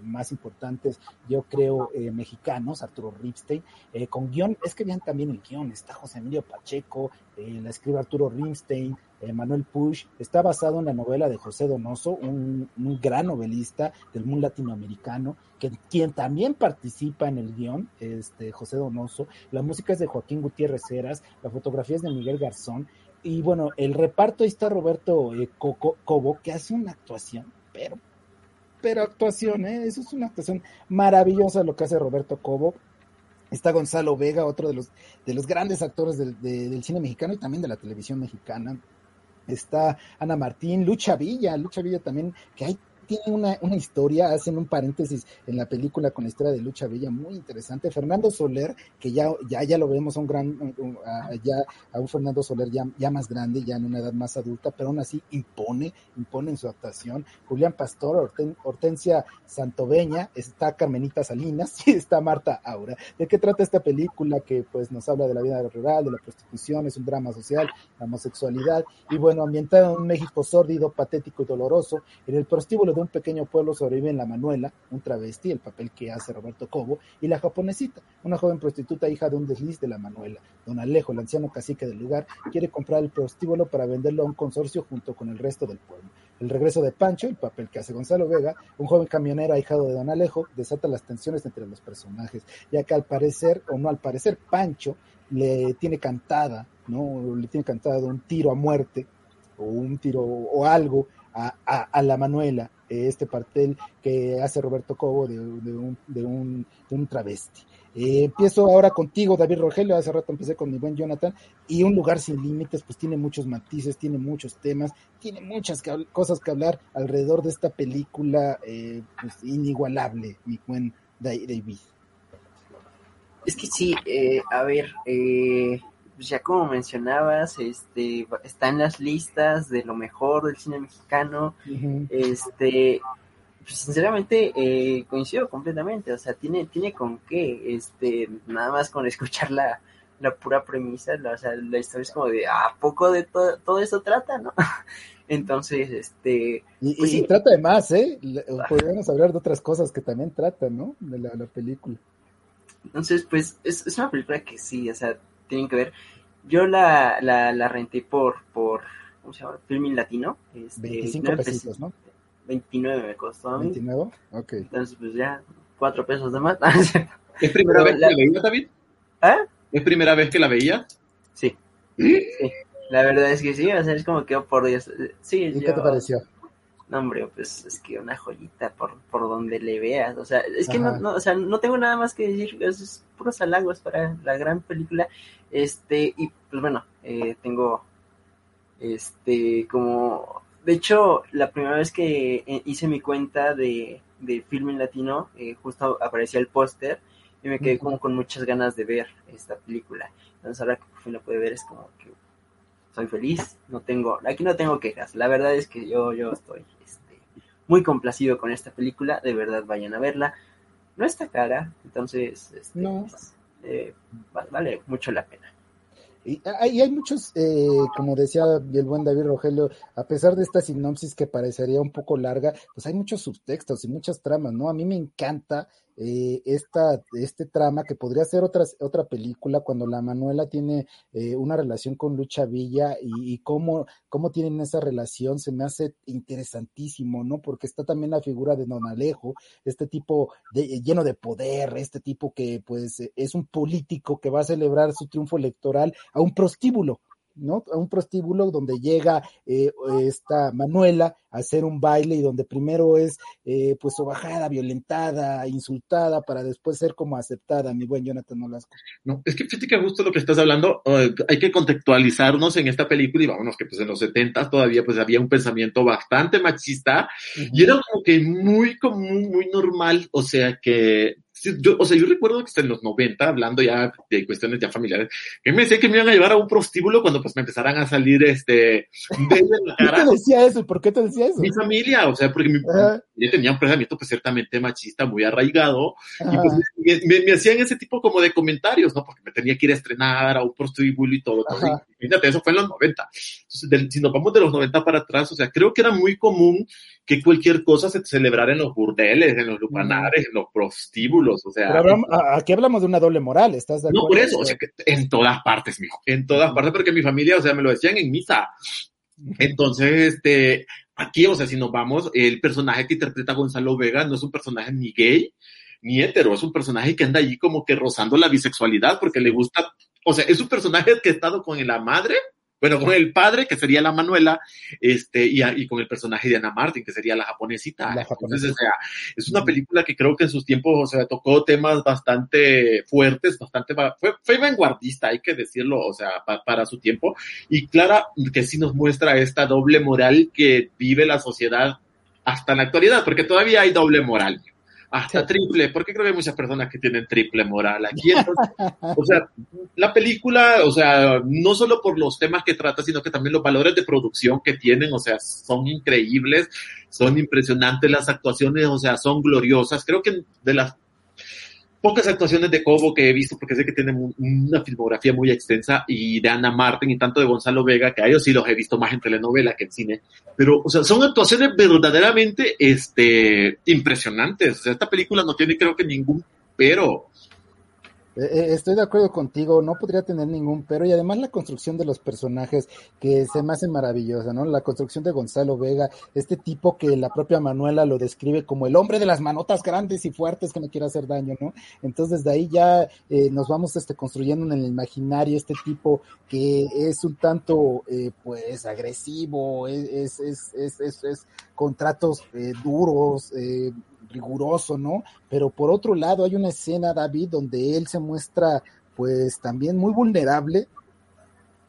más importantes, yo creo, mexicanos, Arturo Ripstein, con guion, es que vean también el guion, está José Emilio Pacheco, eh, la escribe Arturo Rimstein, eh, Manuel Push, está basado en la novela de José Donoso, un, gran novelista del mundo latinoamericano, que, quien también participa en el guion, este, José Donoso, la música es de Joaquín Gutiérrez Heras, la fotografía es de Miguel Garzón, y bueno, el reparto ahí está Roberto eh, Cobo, que hace una actuación, pero, pero actuación, eso es una actuación maravillosa lo que hace Roberto Cobo, Está Gonzalo Vega, otro de los, de los grandes actores del, del cine mexicano y también de la televisión mexicana. Está Ana Martín, Lucha Villa, Lucha Villa también, que hay tiene una, historia, hacen un paréntesis en la película con la historia de Lucha Bella muy interesante. Fernando Soler, que ya, ya, ya lo vemos a un gran, ya, a un Fernando Soler ya, ya más grande, ya en una edad más adulta, pero aún así impone, impone en su actuación. Julián Pastor, Hortensia Santoveña, está Carmenita Salinas y está Marta Aura. ¿De qué trata esta película? Que pues nos habla de la vida rural, de la prostitución, es un drama social, la homosexualidad, y bueno, ambientado en un México sórdido, patético y doloroso, en el prostíbulo de un pequeño pueblo sobreviven la Manuela, un travesti, el papel que hace Roberto Cobo, y la japonesita, una joven prostituta hija de un desliz de la Manuela. Don Alejo, el anciano cacique del lugar, quiere comprar el prostíbulo para venderlo a un consorcio junto con el resto del pueblo. El regreso de Pancho, el papel que hace Gonzalo Vega, un joven camionero ahijado de Don Alejo, desata las tensiones entre los personajes, ya que al parecer, o no al parecer, Pancho le tiene cantada, ¿no? Le tiene cantada un tiro a muerte, o un tiro o algo a, a, la Manuela, este papel que hace Roberto Cobo de, un, de, un, de un travesti. Eh, empiezo ahora contigo, David Rogelio. Hace rato empecé con mi buen Jonathan. Y Un lugar sin límites, pues tiene muchos matices, tiene muchos temas, tiene muchas cosas que hablar alrededor de esta película eh, pues, inigualable, mi buen David. Es que sí, eh, a ver, eh, pues ya como mencionabas, este, está en las listas de lo mejor del cine mexicano. Este, pues sinceramente eh, coincido completamente, o sea, tiene, tiene con qué, este, nada más con escuchar la, la pura premisa, la, o sea, la historia es como de, ¿a poco de todo, todo eso trata, no? Entonces, este... Y, pues trata de más, ¿eh? Podríamos hablar de otras cosas que también trata, ¿no? De la, la película. Entonces, pues, es, es una película que sí, o sea, tienen que ver. Yo la, la, la renté por, por, ¿cómo se llama? Filming Latino. Este, 25 pesitos, ¿no? 29 me costó a mí. 29, ok. Entonces, pues ya, 4 pesos de más. ¿Es primera vez que la veía, David? ¿Eh? ¿Es primera vez que la veía? Sí. sí. La verdad es que sí, o sea, es como que, oh, por Dios. Sí, ¿Y yo, qué te pareció? No, hombre, pues es que una joyita por, por donde le veas. O sea, es que no, no, o sea, no tengo nada más que decir. Es, puros halagos para la gran película. Este, y pues bueno, eh, tengo este como de hecho la primera vez que eh, hice mi cuenta de, de film en latino eh, justo aparecía el póster y me quedé como con muchas ganas de ver esta película entonces ahora que por fin la pude ver es como que soy feliz no tengo aquí no tengo quejas la verdad es que yo yo estoy este, muy complacido con esta película de verdad vayan a verla no está cara entonces este, no. Pues, eh, vale mucho la pena. Y hay, hay muchos, eh, como decía el buen David Rogelio, a pesar de esta sinopsis que parecería un poco larga, pues hay muchos subtextos y muchas tramas, ¿no? A mí me encanta eh, esta, este trama que podría ser otra, otra película cuando la Manuela tiene eh, una relación con Lucha Villa y, cómo, cómo tienen esa relación se me hace interesantísimo, ¿no? Porque está también la figura de Don Alejo, este tipo de, lleno de poder, este tipo que pues es un político que va a celebrar su triunfo electoral a un prostíbulo, ¿no? A un prostíbulo donde llega eh, esta Manuela a hacer un baile y donde primero es eh, pues sobajada, violentada, insultada para después ser como aceptada, mi buen Jonathan Nolasco. No, es que fíjate que justo lo que estás hablando, uh, hay que contextualizarnos en esta película y vámonos que pues en los 70 todavía pues había un pensamiento bastante machista uh -huh. y era como que muy común, muy normal, o sea que yo, o sea, yo recuerdo que hasta en los 90, hablando ya de cuestiones ya familiares, que me decían que me iban a llevar a un prostíbulo cuando pues me empezaran a salir este de la cara. ¿Qué te decía eso? ¿Por qué te decía eso? Mi familia, o sea, porque mi, yo tenía un pensamiento pues ciertamente machista, muy arraigado, Ajá. y pues me, me, me, hacían ese tipo como de comentarios, ¿no? Porque me tenía que ir a estrenar a un prostíbulo y todo. todo y, fíjate, eso fue en los 90. Entonces, de, si nos vamos de los 90 para atrás, o sea, creo que era muy común que cualquier cosa se celebrara en los burdeles, en los lupanares, en los prostíbulos, o sea. Pero hablamos, aquí hablamos de una doble moral, ¿estás de acuerdo? No, por eso, o sea, que en todas partes, mijo, en todas partes, porque mi familia, o sea, me lo decían en misa. Entonces, este, aquí, o sea, si nos vamos, el personaje que interpreta Gonzalo Vega no es un personaje ni gay, ni hetero, es un personaje que anda allí como que rozando la bisexualidad porque le gusta, o sea, es un personaje que ha estado con la madre, bueno, con el padre, que sería la Manuela, este, y, y con el personaje de Ana Martin, que sería la japonesita. La japonesita. Entonces, o sea, es una película que creo que en sus tiempos, o sea, tocó temas bastante fuertes, bastante, fue, fue vanguardista, hay que decirlo, o sea, pa, para su tiempo, y Clara, que sí nos muestra esta doble moral que vive la sociedad hasta la actualidad, porque todavía hay doble moral hasta sí. triple, porque creo que hay muchas personas que tienen triple moral aquí. Entonces, o sea, la película, o sea, no solo por los temas que trata, sino que también los valores de producción que tienen, o sea, son increíbles, son impresionantes las actuaciones, o sea, son gloriosas. Creo que de las pocas actuaciones de Cobo que he visto, porque sé que tienen una filmografía muy extensa, y de Ana Martin y tanto de Gonzalo Vega, que a ellos sí los he visto más en telenovela que en cine, pero, o sea, son actuaciones verdaderamente, este, impresionantes. O sea, esta película no tiene creo que ningún pero. Estoy de acuerdo contigo, no podría tener ningún pero y además la construcción de los personajes que se me hace maravillosa, ¿no? La construcción de Gonzalo Vega, este tipo que la propia Manuela lo describe como el hombre de las manotas grandes y fuertes que no quiere hacer daño, ¿no? Entonces de ahí ya eh, nos vamos este, construyendo en el imaginario este tipo que es un tanto eh, pues agresivo, es, es, es, es, es con tratos eh, duros, riguroso, ¿no? Pero por otro lado hay una escena, David, donde él se muestra pues también muy vulnerable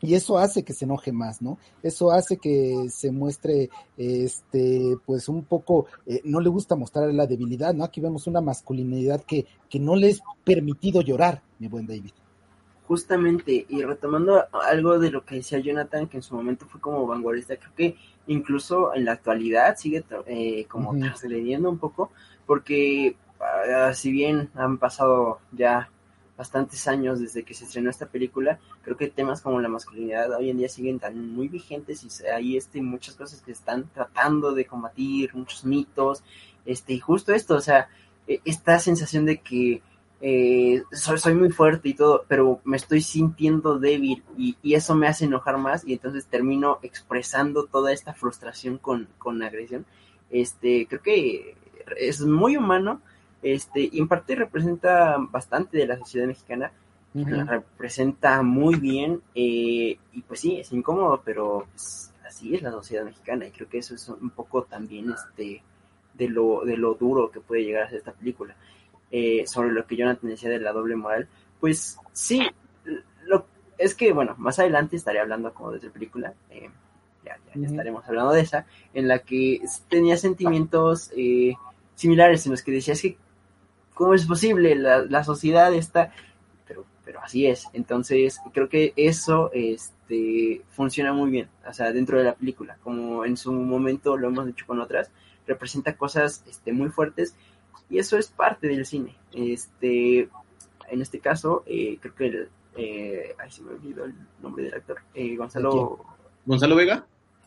y eso hace que se enoje más, ¿no? Eso hace que se muestre, este, pues un poco, eh, no le gusta mostrar la debilidad, ¿no? Aquí vemos una masculinidad que, que no le es permitido llorar, mi buen David. Justamente, y retomando algo de lo que decía Jonathan, que en su momento fue como vanguardista, creo que incluso en la actualidad sigue eh, como uh -huh. trascendiendo un poco, porque uh, si bien han pasado ya bastantes años desde que se estrenó esta película, creo que temas como la masculinidad hoy en día siguen tan muy vigentes y hay este, muchas cosas que están tratando de combatir, muchos mitos, este, y justo esto, o sea, esta sensación de que eh, soy, soy, muy fuerte y todo, pero me estoy sintiendo débil y, y, eso me hace enojar más y entonces termino expresando toda esta frustración con, con agresión. Este, creo que es muy humano este, y en parte representa bastante de la sociedad mexicana, uh -huh. la representa muy bien eh, y pues sí, es incómodo, pero pues, así es la sociedad mexicana y creo que eso es un poco también este, de, lo, de lo duro que puede llegar a ser esta película eh, sobre lo que Jonathan decía de la doble moral, pues sí, lo, es que, bueno, más adelante estaré hablando como de esa película, eh, ya, ya, ya, estaremos hablando de esa, en la que tenía sentimientos eh, similares en los que decía, es que, ¿cómo es posible? La, la sociedad está, pero, pero así es, entonces creo que eso este, funciona muy bien, o sea, dentro de la película, como en su momento lo hemos hecho con otras, representa cosas este, muy fuertes y eso es parte del cine. Este, en este caso, eh, creo que el, eh, ay, se me olvidó el nombre del actor, eh, Gonzalo. ¿Gonzalo Vega?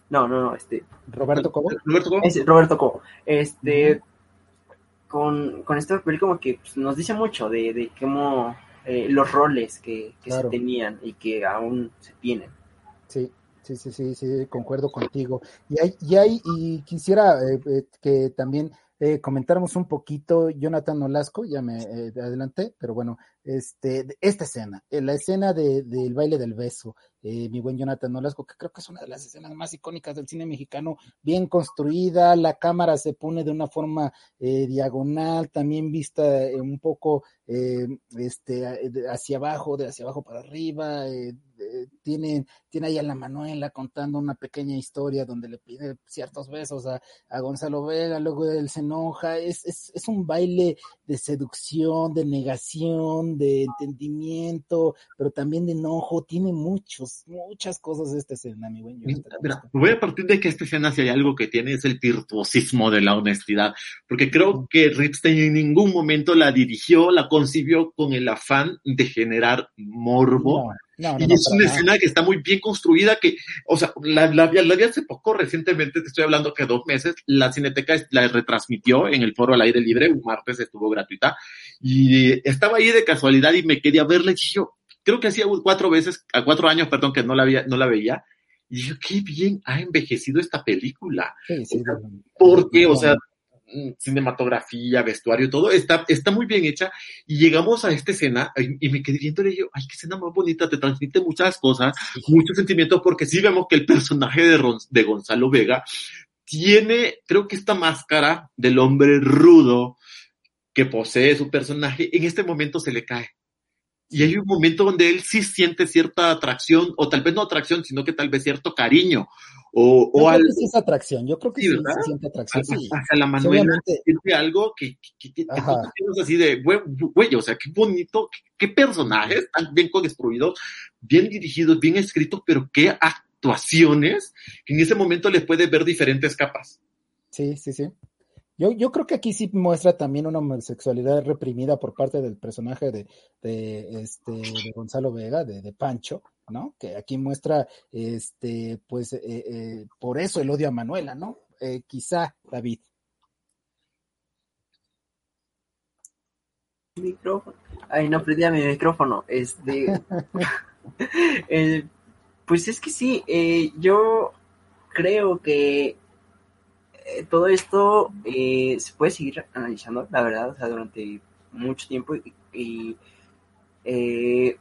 No, no, no, este. Roberto Cobo. Roberto Cobo. Es, Roberto Cobo. Este, uh -huh. Con, con esta película como que pues, nos dice mucho de, de cómo eh, los roles que, que claro. se tenían y que aún se tienen. Sí. Sí, sí, sí, sí, concuerdo contigo. Y hay, y hay, y quisiera eh, que también eh, comentáramos un poquito, Jonathan Olasco, ya me eh, adelanté, pero bueno, este, esta escena, eh, la escena de, del baile del beso, eh, mi buen Jonathan Olasco, que creo que es una de las escenas más icónicas del cine mexicano, bien construida, la cámara se pone de una forma diagonal, también vista un poco este, hacia abajo, de hacia abajo para arriba, tiene, tiene ahí a la Manuela contando una pequeña historia donde le pide ciertos besos a, a Gonzalo Vega, luego él se enoja, es, es, es, un baile de seducción, de negación, de entendimiento, pero también de enojo, tiene muchos, muchas cosas esta escena, mi buen Mira, voy a partir de que esta escena si hay algo que tiene es el virtuosismo de la honestidad, porque creo que Ripstein en ningún momento la dirigió, la concibió con el afán de generar morbo. No no, no, y es una escena nada. que está muy bien construida, que, o sea, la, la, la, vi hace poco, recientemente, te estoy hablando que dos meses, la Cineteca la retransmitió en el foro al aire libre, un martes estuvo gratuita, y estaba ahí de casualidad y me quería verla, y yo, creo que hacía cuatro veces, a cuatro años, perdón, que no la, había, no la veía, y yo, qué bien ha envejecido esta película. Sí, sí, porque, o sea, cinematografía, vestuario, todo está, está muy bien hecha. Y llegamos a esta escena y, me quedé viendo y yo, ay, qué escena más bonita, te transmite muchas cosas, muchos sentimientos, porque sí vemos que el personaje de, de Gonzalo Vega tiene, creo que esta máscara del hombre rudo que posee su personaje, en este momento se le cae. Y hay un momento donde él sí siente cierta atracción, o tal vez no atracción, sino que tal vez cierto cariño. O, o al... es atracción, yo creo que sí, se siente atracción. Sí. Hacia la Manuela siente algo que, que, que, que así de, güey, o sea, qué bonito, qué, personajes tan bien construidos, bien dirigidos, bien escritos, pero qué actuaciones que en ese momento les puede ver diferentes capas. Sí, sí, sí. Yo, yo creo que aquí sí muestra también una homosexualidad reprimida por parte del personaje de, de, este, de Gonzalo Vega, de, de, Pancho, ¿no? Que aquí muestra, este, pues, eh, eh, por eso el odio a Manuela, ¿no? Eh, quizá, David. Micrófono. Ay, no prendía mi micrófono. Este. pues es que sí, yo creo que eh, todo esto eh, se puede seguir analizando, la verdad, o sea, durante mucho tiempo y, eh,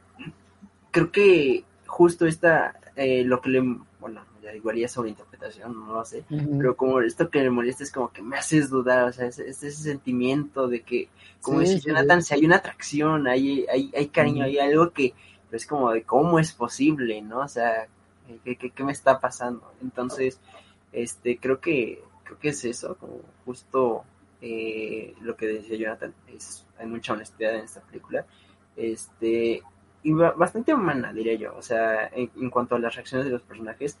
creo que justo esta, lo que le, bueno, ya igual ya sobre interpretación, no lo sé, pero como esto que le molesta es como que me haces dudar, o sea, ese, ese sentimiento de que, como dice Jonathan, si hay una atracción, hay, hay, hay cariño, hay algo que es como de cómo es posible, ¿no? O sea, ¿qué, qué, qué me está pasando? Entonces, este, creo que creo que es eso, como justo eh, lo que decía Jonathan, es, hay mucha honestidad en esta película, este, y bastante humana, diría yo, o sea, en, cuanto a las reacciones de los personajes,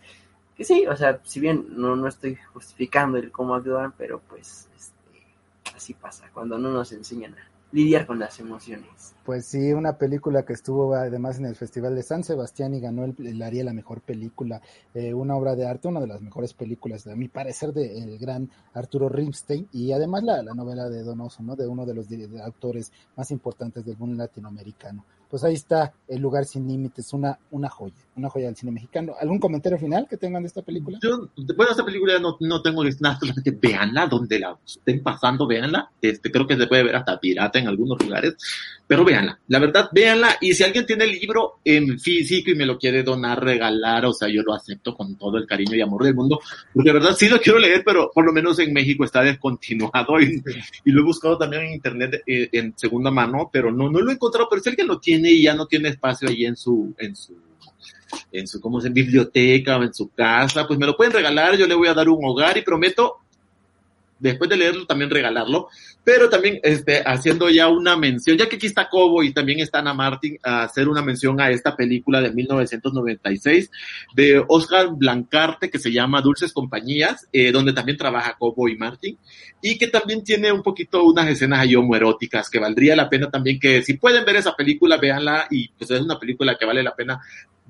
que sí, o sea, si bien no, no estoy justificando el cómo actúan, pero pues este, así pasa, cuando no nos enseñan a lidiar con las emociones. Pues sí, una película que estuvo además en el Festival de San Sebastián y ganó el, el la mejor película, eh, una obra de arte, una de las mejores películas, a mi parecer, del gran Arturo Rimstein y además la, la novela de Donoso, ¿no? De uno de los autores más importantes del mundo latinoamericano pues ahí está El lugar sin límites, una, una joya, una joya del cine mexicano. ¿Algún comentario final que tengan de esta película? Yo, bueno, esta película no, no tengo nada, solamente véanla, donde la estén pasando, véanla. Este, creo que se puede ver hasta pirata en algunos lugares, pero véanla. La verdad, véanla. Y si alguien tiene el libro en físico y me lo quiere donar, regalar, o sea, yo lo acepto con todo el cariño y amor del mundo, porque de verdad sí lo quiero leer, pero por lo menos en México está descontinuado y, lo he buscado también en internet eh, en segunda mano, pero no, no lo he encontrado, pero si alguien lo tiene, y ya no tiene espacio ahí en su, en su, en su, como en biblioteca o en su casa, pues me lo pueden regalar, yo le voy a dar un hogar y prometo después de leerlo también regalarlo, pero también este, haciendo ya una mención, ya que aquí está Cobo y también está Ana Martín, a hacer una mención a esta película de 1996 de Oscar Blancarte que se llama Dulces Compañías, eh, donde también trabaja Cobo y Martín, y que también tiene un poquito unas escenas ahí homoeróticas que valdría la pena también que si pueden ver esa película, véanla y pues es una película que vale la pena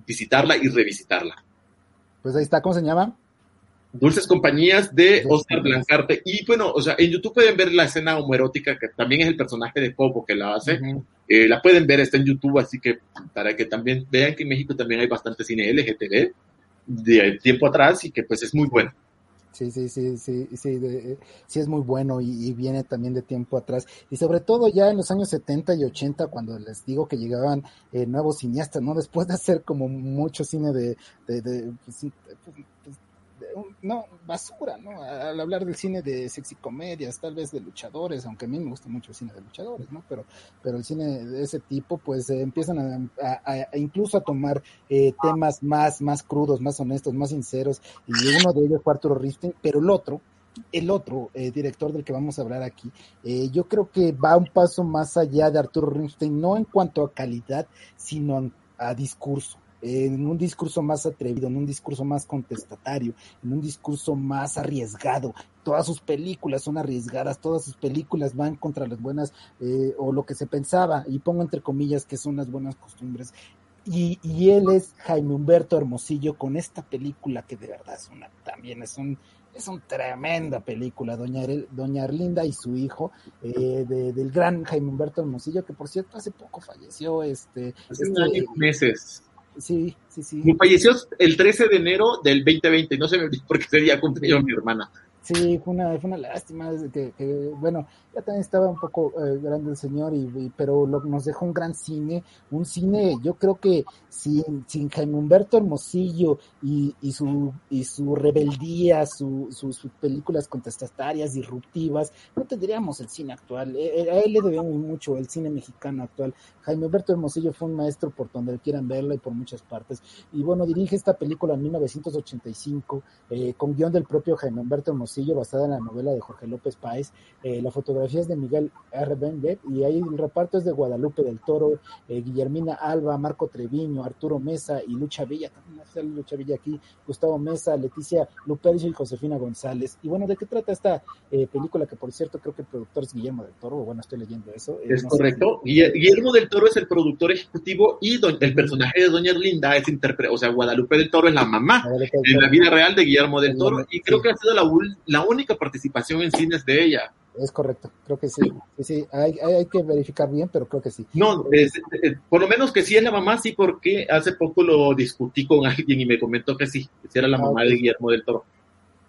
visitarla y revisitarla. Pues ahí está, ¿cómo se llama? Dulces Compañías de Oscar Blancarte. Y bueno, o sea, en YouTube pueden ver la escena homoerótica, que también es el personaje de Cobo que la hace. Eh, la pueden ver, está en YouTube, así que para que también vean que en México también hay bastante cine LGTB de tiempo atrás y que pues es muy bueno. Sí, sí, sí, sí, sí, sí es muy bueno y, viene también de tiempo atrás. Y sobre todo ya en los años 70 y 80, cuando les digo que llegaban eh, nuevos cineastas, ¿no? Después de hacer como mucho cine de, de, pues, pues, no, basura, ¿no? Al hablar del cine de sexy comedias, tal vez de luchadores, aunque a mí me gusta mucho el cine de luchadores, ¿no? Pero, pero el cine de ese tipo, pues eh, empiezan a, incluso a tomar eh, temas más, más crudos, más honestos, más sinceros, y uno de ellos fue Arturo Riften, pero el otro, el otro eh, director del que vamos a hablar aquí, yo creo que va un paso más allá de Arturo Riften, no en cuanto a calidad, sino a discurso en un discurso más atrevido, en un discurso más contestatario, en un discurso más arriesgado. Todas sus películas son arriesgadas, todas sus películas van contra las buenas eh, o lo que se pensaba, y pongo entre comillas que son las buenas costumbres. Y, y él es Jaime Humberto Hermosillo con esta película que de verdad es una, también es un, es una tremenda película, Doña, Doña Arlinda y su hijo, eh, del gran Jaime Humberto Hermosillo, que por cierto hace poco falleció, este, hace este, meses. Sí, sí, sí. Mi falleció el 13 de enero del 2020, no se me olvidó porque ese día cumpleaños mi hermana. Sí, fue una, fue una lástima, que, que, bueno, ya también estaba un poco eh, grande el señor, y, pero lo, nos dejó un gran cine, un cine, yo creo que sin, sin Jaime Humberto Hermosillo y, y su y su rebeldía, su, sus películas contestatarias, disruptivas, no tendríamos el cine actual. Eh, eh, a él le debemos mucho el cine mexicano actual. Jaime Humberto Hermosillo fue un maestro por donde quieran verlo y por muchas partes. Y bueno, dirige esta película en 1985 eh, con guion del propio Jaime Humberto Hermosillo basada en la novela de Jorge López Páez. Eh, la fotografía es de Miguel R. Benguet y ahí el reparto es de Guadalupe del Toro, eh, Guillermina Alba, Marco Treviño, Arturo Mesa y Lucha Villa, también Lucha Villa aquí, Gustavo Mesa, Leticia Lupercio y Josefina González. Y bueno, ¿de qué trata esta eh, película? Que por cierto creo que el productor es Guillermo del Toro, bueno, estoy leyendo eso. es correcto. Guillermo del Toro es el productor ejecutivo y el personaje de Doña Linda es interpretado, o sea, Guadalupe del Toro es la mamá en la vida real de Guillermo del Toro y creo que ha sido la, la única participación en cines de ella. Es correcto, creo que sí. sí, sí. Hay, hay, que verificar bien, pero creo que sí. No, por lo menos que sí es la mamá, sí, porque hace poco lo discutí con alguien y me comentó que sí, que era la mamá de Guillermo del Toro.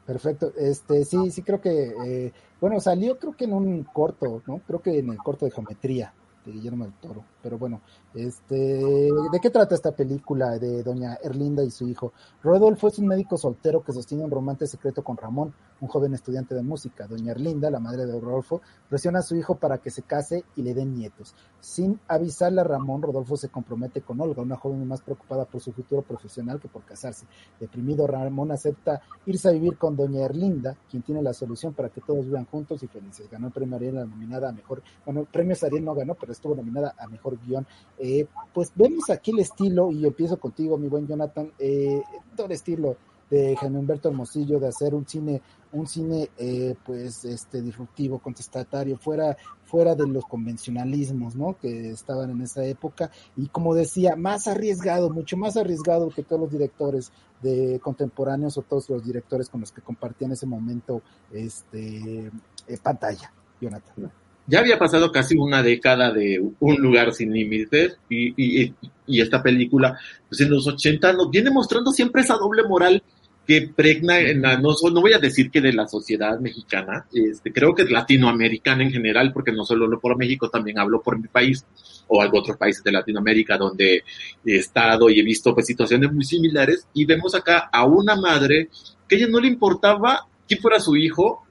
Perfecto, este sí, sí creo que, eh, bueno, salió creo que en un corto, ¿no? Creo que en el corto de geometría de Guillermo del Toro, pero bueno, este, ¿de qué trata esta película de doña Erlinda y su hijo? Rodolfo es un médico soltero que sostiene un romance secreto con Ramón, un joven estudiante de música. Doña Erlinda, la madre de Rodolfo, presiona a su hijo para que se case y le den nietos. Sin avisarle a Ramón, Rodolfo se compromete con Olga, una joven más preocupada por su futuro profesional que por casarse. Deprimido, Ramón acepta irse a vivir con doña Erlinda, quien tiene la solución para que todos vivan juntos y felices. Ganó el premio Ariel, la nominada a mejor, bueno, el premio Ariel no ganó, pero estuvo nominada a mejor guion. Eh, pues vemos aquí el estilo, y empiezo contigo, mi buen Jonathan, eh, todo el estilo de Jaime Humberto Hermosillo de hacer un cine un cine eh, pues este disruptivo contestatario fuera fuera de los convencionalismos no que estaban en esa época. Y como decía más arriesgado mucho más arriesgado que todos los directores de contemporáneos o todos los directores con los que compartían ese momento este eh, pantalla Jonathan ya había pasado casi una década de Un lugar sin límites y, y, y, esta película, pues en los 80 nos viene mostrando siempre esa doble moral que pregna en la, no, no voy a decir que de la sociedad mexicana, este, creo que latinoamericana en general, porque no solo hablo por México, también hablo por mi país o algo otros países de Latinoamérica donde he estado y he visto pues, situaciones muy similares y vemos acá a una madre que a ella no le importaba quién fuera su hijo,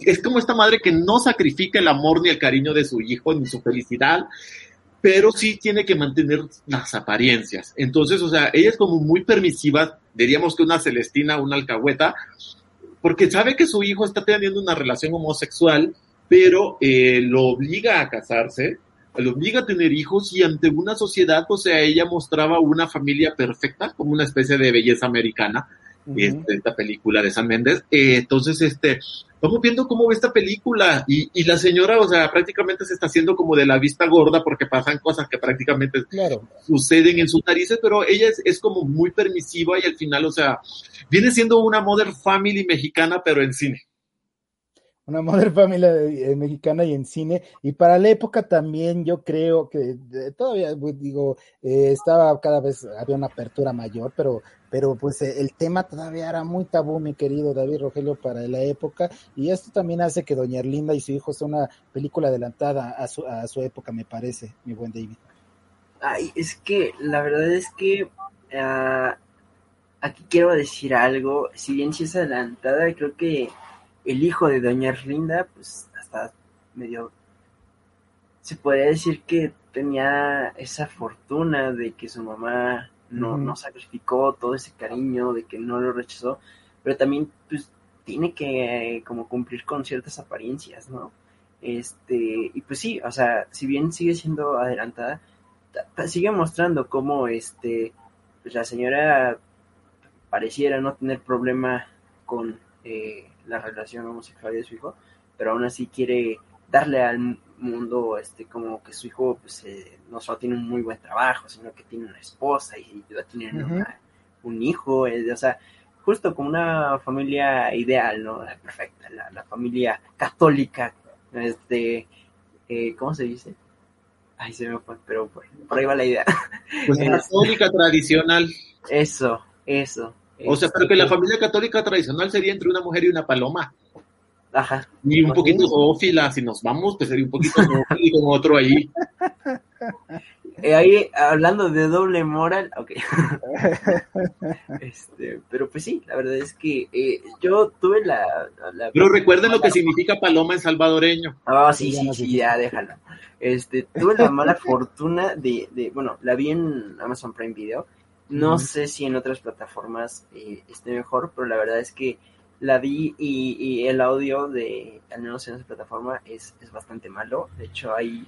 es como esta madre que no sacrifica el amor ni el cariño de su hijo ni su felicidad, pero sí tiene que mantener las apariencias. Entonces, o sea, ella es como muy permisiva, diríamos que una Celestina, una alcahueta, porque sabe que su hijo está teniendo una relación homosexual, pero eh, lo obliga a casarse, lo obliga a tener hijos y ante una sociedad, o sea, ella mostraba una familia perfecta, como una especie de belleza americana, este, esta película de San Méndez. Eh, entonces, este, vamos viendo cómo ve esta película y, y, la señora, o sea, prácticamente se está haciendo como de la vista gorda porque pasan cosas que prácticamente suceden en sus narices, pero ella es, es, como muy permisiva y al final, o sea, viene siendo una Modern Family mexicana, pero en cine. Una Modern Family eh, mexicana y en cine. Y para la época también yo creo que eh, todavía, pues, digo, eh, estaba cada vez, había una apertura mayor, pero pero pues eh, el tema todavía era muy tabú, mi querido David Rogelio, para la época, y esto también hace que Doña Erlinda y su hijo sea una película adelantada a su, a su época, me parece, mi buen David. Ay, es que la verdad es que uh, aquí quiero decir algo, si bien si es adelantada, creo que el hijo de Doña Erlinda, pues hasta medio, se podría decir que tenía esa fortuna de que su mamá no, no sacrificó todo ese cariño, de que no lo rechazó, pero también pues tiene que como cumplir con ciertas apariencias, ¿no? Este, y pues sí, o sea, si bien sigue siendo adelantada, sigue mostrando cómo este, pues la señora pareciera no tener problema con eh, la relación homosexual de su hijo, pero aún así quiere darle al mundo este como que su hijo pues eh, no solo tiene un muy buen trabajo sino que tiene una esposa y tiene un hijo eh, o sea justo como una familia ideal no la perfecta la, familia católica este eh, cómo se dice ay se me fue pero por, ahí va la idea. Pues católica tradicional. eso eso O sea, pero que la familia católica tradicional sería entre una mujer y una paloma. Ajá. Y un poquito zoófila, si nos vamos, pues sería un poquito zoófila y con otro ahí. Eh, ahí, hablando de doble moral, ok. este, pero pues sí, la verdad es que eh, yo tuve la, la- Pero recuerden lo que significa paloma en salvadoreño. Ah, sí, sí, sí, ya déjalo. Este, tuve la mala fortuna de, de, bueno, la vi en Amazon Prime Video. No sé si en otras plataformas eh, esté mejor, pero la verdad es que la vi y, y el audio de, al menos en esa plataforma, es, es bastante malo. De hecho, hay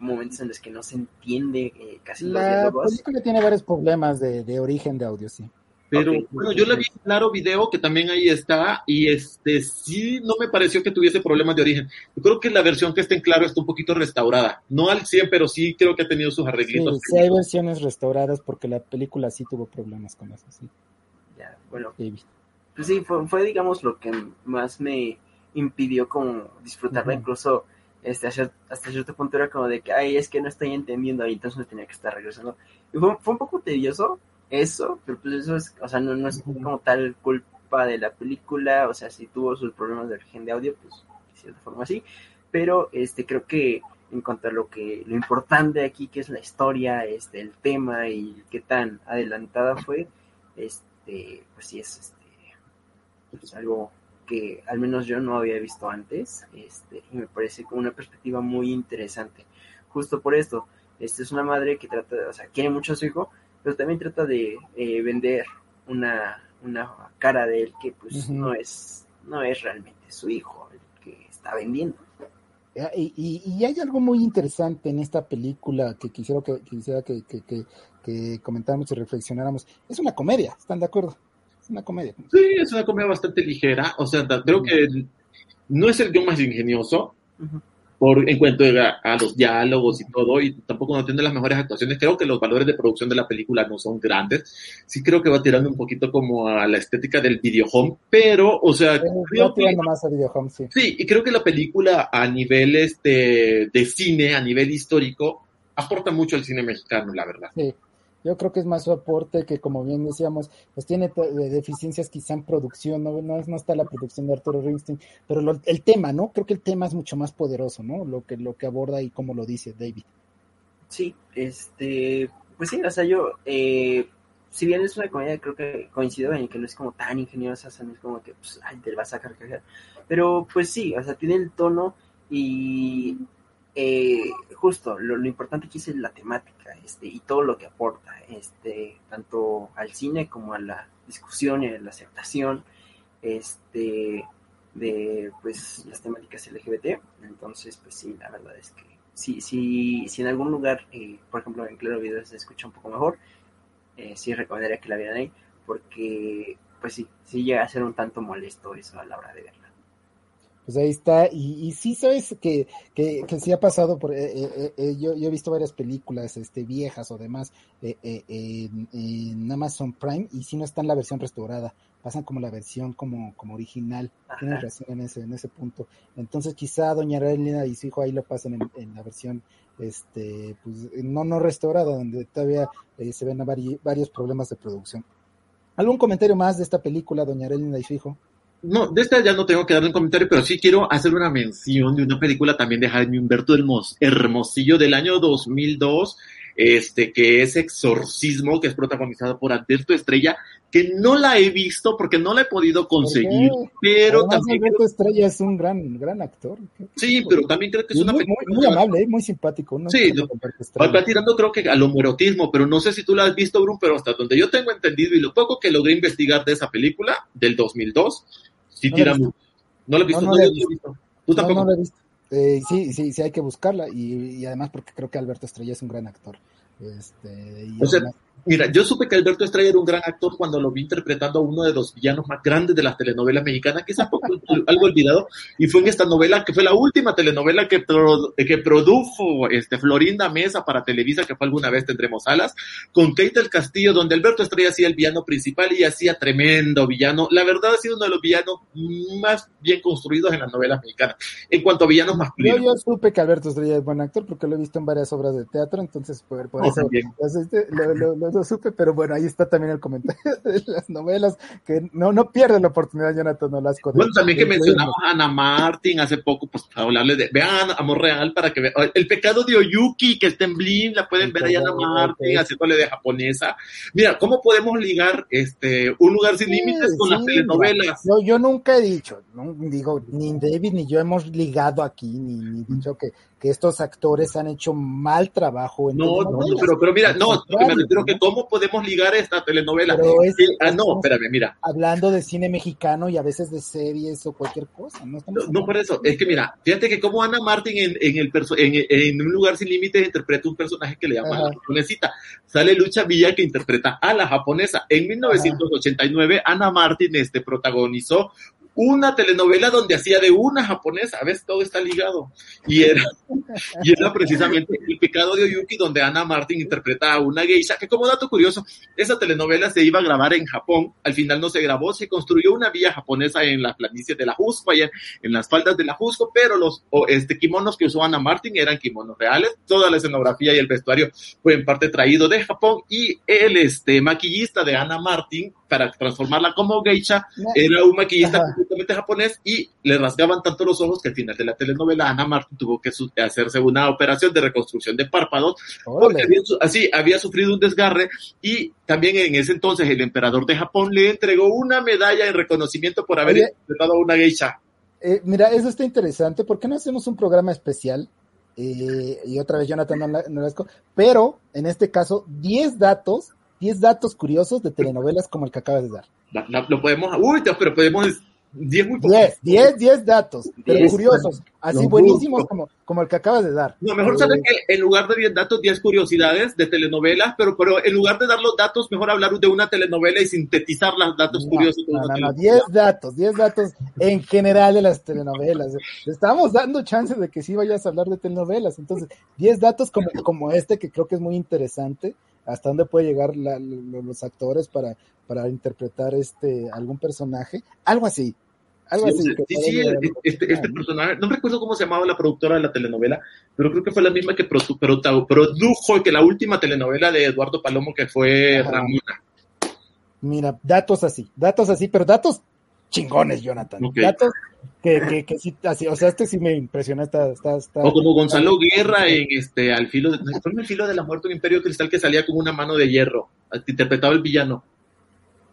momentos en los que no se entiende eh, casi los La diálogos. película tiene varios problemas de, de origen de audio, sí. Pero Ok. bueno, yo la vi en Claro Video, que también ahí está, y este sí no me pareció que tuviese problemas de origen. Yo creo que la versión que está en Claro está un poquito restaurada. No al 100, pero sí creo que ha tenido sus Sí, arreglitos. sí hay versiones restauradas porque la película sí tuvo problemas con eso, sí. Ya, bueno, David. pues sí, fue, fue, digamos lo que más me impidió como disfrutarla, Ujú. incluso este, hasta, hasta cierto punto era como de que, ay, es que no estoy entendiendo, y entonces me tenía que estar regresando. Y fue, fue un poco tedioso eso, pero pues eso es, o sea, no, no es como tal culpa de la película, o sea, si tuvo sus problemas de origen de audio, pues de cierta forma sí, pero este creo que en cuanto a lo que lo importante aquí que es la historia, este el tema y qué tan adelantada fue, este pues sí es este pues, algo que al menos yo no había visto antes, este y me parece como una perspectiva muy interesante. Justo por esto, este es una madre que trata, o sea, quiere mucho a su hijo, pero también trata de eh, vender una, una cara de él que pues no es no es realmente su hijo el que está vendiendo. Y, y- y hay algo muy interesante en esta película que quisiera que, quisiera que, que, que- que comentáramos y reflexionáramos. Es una comedia, ¿están de acuerdo? Es una comedia. Sí, es una comedia bastante ligera. O sea, creo que no es el guion más ingenioso Ujú. Por en cuanto a, a los diálogos y todo, y tampoco no tiene las mejores actuaciones. Creo que los valores de producción de la película no son grandes. Sí creo que va tirando un poquito como a la estética del video home, pero, o sea, Pero creo va que más a Video Home, sí. Sí, y creo que la película a nivel este, de cine, a nivel histórico, aporta mucho al cine mexicano, la verdad. Sí, yo creo que es más su aporte que, como bien decíamos, pues tiene deficiencias quizá en producción, no, no, no está la producción de Arturo Ringstein, pero lo- el tema, ¿no? Creo que el tema es mucho más poderoso, ¿no? Lo que, lo que aborda y cómo lo dice David. Sí, este, pues sí, o sea, yo, eh, si bien es una comedia, creo que coincido en que no es como tan ingeniosa, o sea, no es como que, pues, ay, te vas a carcajear, pero pues sí, o sea, tiene el tono y eh, justo, lo, importante aquí es la temática, este, y todo lo que aporta, este, tanto al cine como a la discusión y a la aceptación, este, de, pues, las temáticas LGBT, entonces, pues sí, la verdad es que si, si, si en algún lugar, eh, por ejemplo en Claro Video se escucha un poco mejor, eh, sí recomendaría que la vieran ahí, porque pues sí, sí llega a ser un tanto molesto eso a la hora de verla. Pues ahí está, y, y sí sabes que, que, que sí ha pasado, por, eh, eh, eh, yo, yo he visto varias películas este, viejas o demás eh, eh, en, en Amazon Prime y sí no está en la versión restaurada, pasan como la versión como, como original, tienes Ajá. razón en ese, en ese punto. Entonces quizá Doña Arelina y su hijo ahí lo pasan en, en la versión este pues no no restaurada, donde todavía eh, se ven vari- varios problemas de producción. ¿Algún comentario más de esta película, Doña Arelina y su hijo? No, de esta ya no tengo que darle un comentario, pero sí quiero hacer una mención de una película también de Jaime Humberto Hermos- Hermosillo del año 2002, este, que es Exorcismo, que es protagonizada por Alberto Estrella, que no la he visto porque no la he podido conseguir, pero Además, también Alberto Estrella es un gran, gran actor. Sí, pero también creo que es Y una muy, película muy amable, muy simpático. ¿no? Sí, va tirando creo que al homoerotismo, pero no sé si tú la has visto, Bruno, pero hasta donde yo tengo entendido y lo poco que logré investigar de esa película, del 2002, sí No la he tira visto. mucho. ¿No la he visto? No, No, no la he la visto. Tú tampoco. no lo he visto. Eh, sí, sí, sí, hay que buscarla y, y además porque creo que Alberto Estrella es un gran actor. Este, y O sea, además- Mira, yo supe que Alberto Estrella era un gran actor cuando lo vi interpretando a uno de los villanos más grandes de las telenovelas mexicanas, que es un poco algo olvidado, y fue en esta novela, que fue la última telenovela que, pro- que produjo este, Florinda Mesa para Televisa, que fue alguna vez Tendremos Alas, con Kate del Castillo, donde Alberto Estrella hacía el villano principal y hacía tremendo villano. La verdad ha sido uno de los villanos más bien construidos en las novelas mexicanas, en cuanto a villanos yo, masculinos. yo supe que Alberto Estrella es buen actor porque lo he visto en varias obras de teatro, entonces por, por eso pues, este, lo, lo- lo lo, supe, pero bueno, ahí está también el comentario de las novelas, que no, no pierde la oportunidad, Jonathan Nolasco. Bueno, también que mencionamos a Ana Martín hace poco, pues para hablarle de, vean Amor Real para que vean, el pecado de Oyuki, que está en Blim, la pueden ver ahí Ana Martín, haciéndole de japonesa. Mira, ¿cómo podemos ligar este un lugar sin límites con las telenovelas? Yo, yo nunca he dicho, no, digo, ni David ni yo hemos ligado aquí, ni, ni dicho que que estos actores han hecho mal trabajo. En no, no, pero, pero mira, no, me refiero que cómo podemos ligar esta telenovela. ah, no, espérame, mira. Hablando de cine mexicano y a veces de series o cualquier cosa. No, no, por eso, es que mira, fíjate que como Ana Martín en, en el en, en, un lugar sin límites interpreta un personaje que le llama la japonesita. Sale Lucha Villa que interpreta a la japonesa. En 1989, Ana Martín este, protagonizó una telenovela donde hacía de una japonesa, ¿ves? Todo está ligado. Y era, y era precisamente El pecado de Oyuki, donde Ana Martin interpreta a una geisha, que como dato curioso, esa telenovela se iba a grabar en Japón, al final no se grabó, se construyó una vía japonesa en la planicie de la Jusco, allá en las faldas de la Jusco, pero los este, kimonos que usó Ana Martin eran kimonos reales, toda la escenografía y el vestuario fue en parte traído de Japón, y el este, maquillista de Ana Martin, para transformarla como geisha, era un maquillista completamente japonés y le rasgaban tanto los ojos que al final de la telenovela Ana Martin tuvo que hacerse una operación de reconstrucción de párpados porque así había sufrido un desgarre y también en ese entonces el emperador de Japón le entregó una medalla en reconocimiento por haber interpretado a una geisha. Eh, mira, eso está interesante. ¿Por qué no hacemos un programa especial? Eh, y otra vez Jonathan Nolasco, pero en este caso 10 datos 10 datos curiosos de telenovelas como el que acabas de dar. lo podemos, uy, pero podemos 10 muy 10, 10, 10 datos, pero curiosos, así buenísimos como, como el que acabas de dar. No, mejor sabes que en lugar de 10 datos, 10 curiosidades de telenovelas, pero, pero en lugar de dar los datos, mejor hablar de una telenovela y sintetizar los datos curiosos. No, no, no, 10 datos, 10 datos en general de las telenovelas. Estamos dando chances de que sí vayas a hablar de telenovelas, entonces 10 datos como, como este que creo que es muy interesante hasta dónde puede llegar la, los actores para, para interpretar este algún personaje, algo así. Algo así. sí, sí, este, este personaje, no recuerdo cómo se llamaba la productora de la telenovela, pero creo que fue la misma que produjo, produjo que la última telenovela de Eduardo Palomo que fue Ramona. Mira, datos así, datos así, pero datos chingones, Jonathan. Datos que, que, que sí, así, o sea, este sí me impresiona. Está, está, está, o como Gonzalo Guerra en este, al filo de, el filo de la muerte, un imperio cristal que salía como una mano de hierro, interpretaba el villano.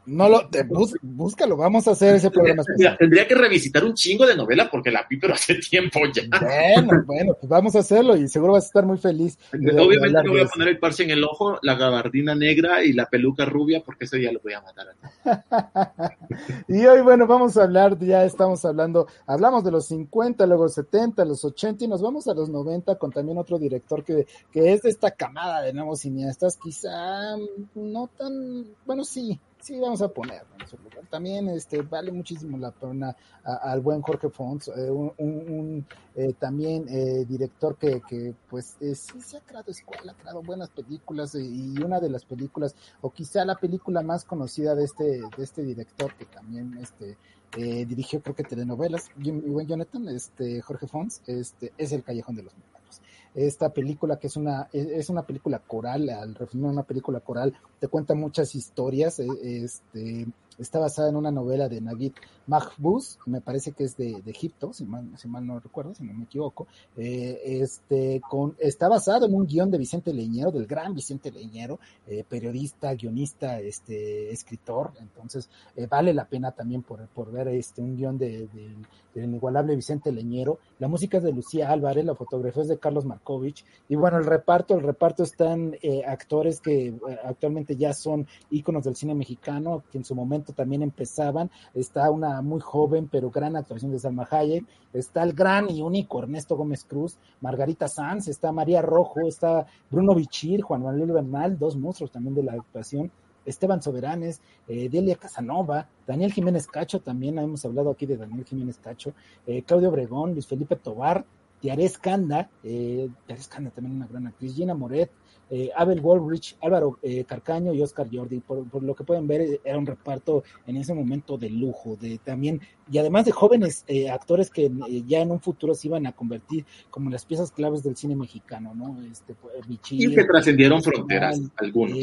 No lo, te, búscalo, vamos a hacer ese programa especial. Tendría que revisitar un chingo de novela porque la vi, pero hace tiempo ya. Bueno, bueno, pues vamos a hacerlo y seguro vas a estar muy feliz. Obviamente me voy a poner el parche en el ojo, la gabardina negra y la peluca rubia porque eso ya lo voy a matar. y hoy, bueno, vamos a hablar, ya estamos hablando, hablamos de los 50, luego 70, los 80 y nos vamos a los 90 con también otro director que, que es de esta camada de nuevos cineastas, quizá no tan, bueno, sí, sí vamos a ponerlo en su lugar. También este, vale muchísimo la pena al buen Jorge Fons, eh, un, eh, también eh, director que, que pues sí se ha creado escuela, ha creado buenas películas y una de las películas, o quizá la película más conocida de este, de este director que también este, dirigió creo que telenovelas, y buen Jonathan, este, Jorge Fons, este, es El Callejón de los Milagros esta película que es una, es una película coral, al referirme a una película coral, te cuenta muchas historias, eh, este, está basada en una novela de Naguib Mahfouz, me parece que es de, Egipto, si mal, si mal, no recuerdo, si no me equivoco, eh, este, con, está basado en un guion de Vicente Leñero, del gran Vicente Leñero, eh, periodista, guionista, este, escritor, entonces eh, vale la pena también por, por ver este, un guion de, del inigualable Vicente Leñero, la música es de Lucía Álvarez, la fotografía es de Carlos Markovich, y bueno, el reparto, el reparto están actores que actualmente ya son íconos del cine mexicano, que en su momento también empezaban, está una muy joven pero gran actuación de Salma Hayek, está el gran y único Ernesto Gómez Cruz, Margarita Sanz, está María Rojo, está Bruno Bichir, Juan Manuel Bernal, dos monstruos también de la actuación, Esteban Soberanes, eh, Delia Casanova, Daniel Jiménez Cacho, también hemos hablado aquí de Daniel Jiménez Cacho, eh, Claudio Obregón, Luis Felipe Tobar, Tiares Canda, eh, Tiares Canda también una gran actriz, Gina Moret, eh, Abel Wolrich, Álvaro eh, Carcaño y Oscar Jordi. Por, por, lo que pueden ver, era un reparto en ese momento de lujo, de también, y además de jóvenes eh, actores que eh, ya en un futuro se iban a convertir como las piezas claves del cine mexicano, ¿no? Este, Michille, y que trascendieron fronteras, algunos.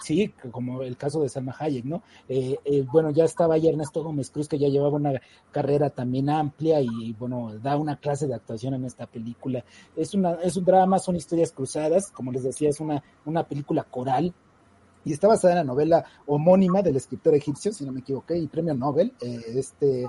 sí, como el caso de Salma Hayek, ¿no? bueno, ya estaba ahí Ernesto Gómez Cruz, que ya llevaba una carrera también amplia y, bueno, da una clase de actuación en esta película. Es, una, es un drama, son historias cruzadas, como les decía, es una, una película coral, y está basada en la novela homónima del escritor egipcio, si no me equivoqué, y premio Nobel, eh, este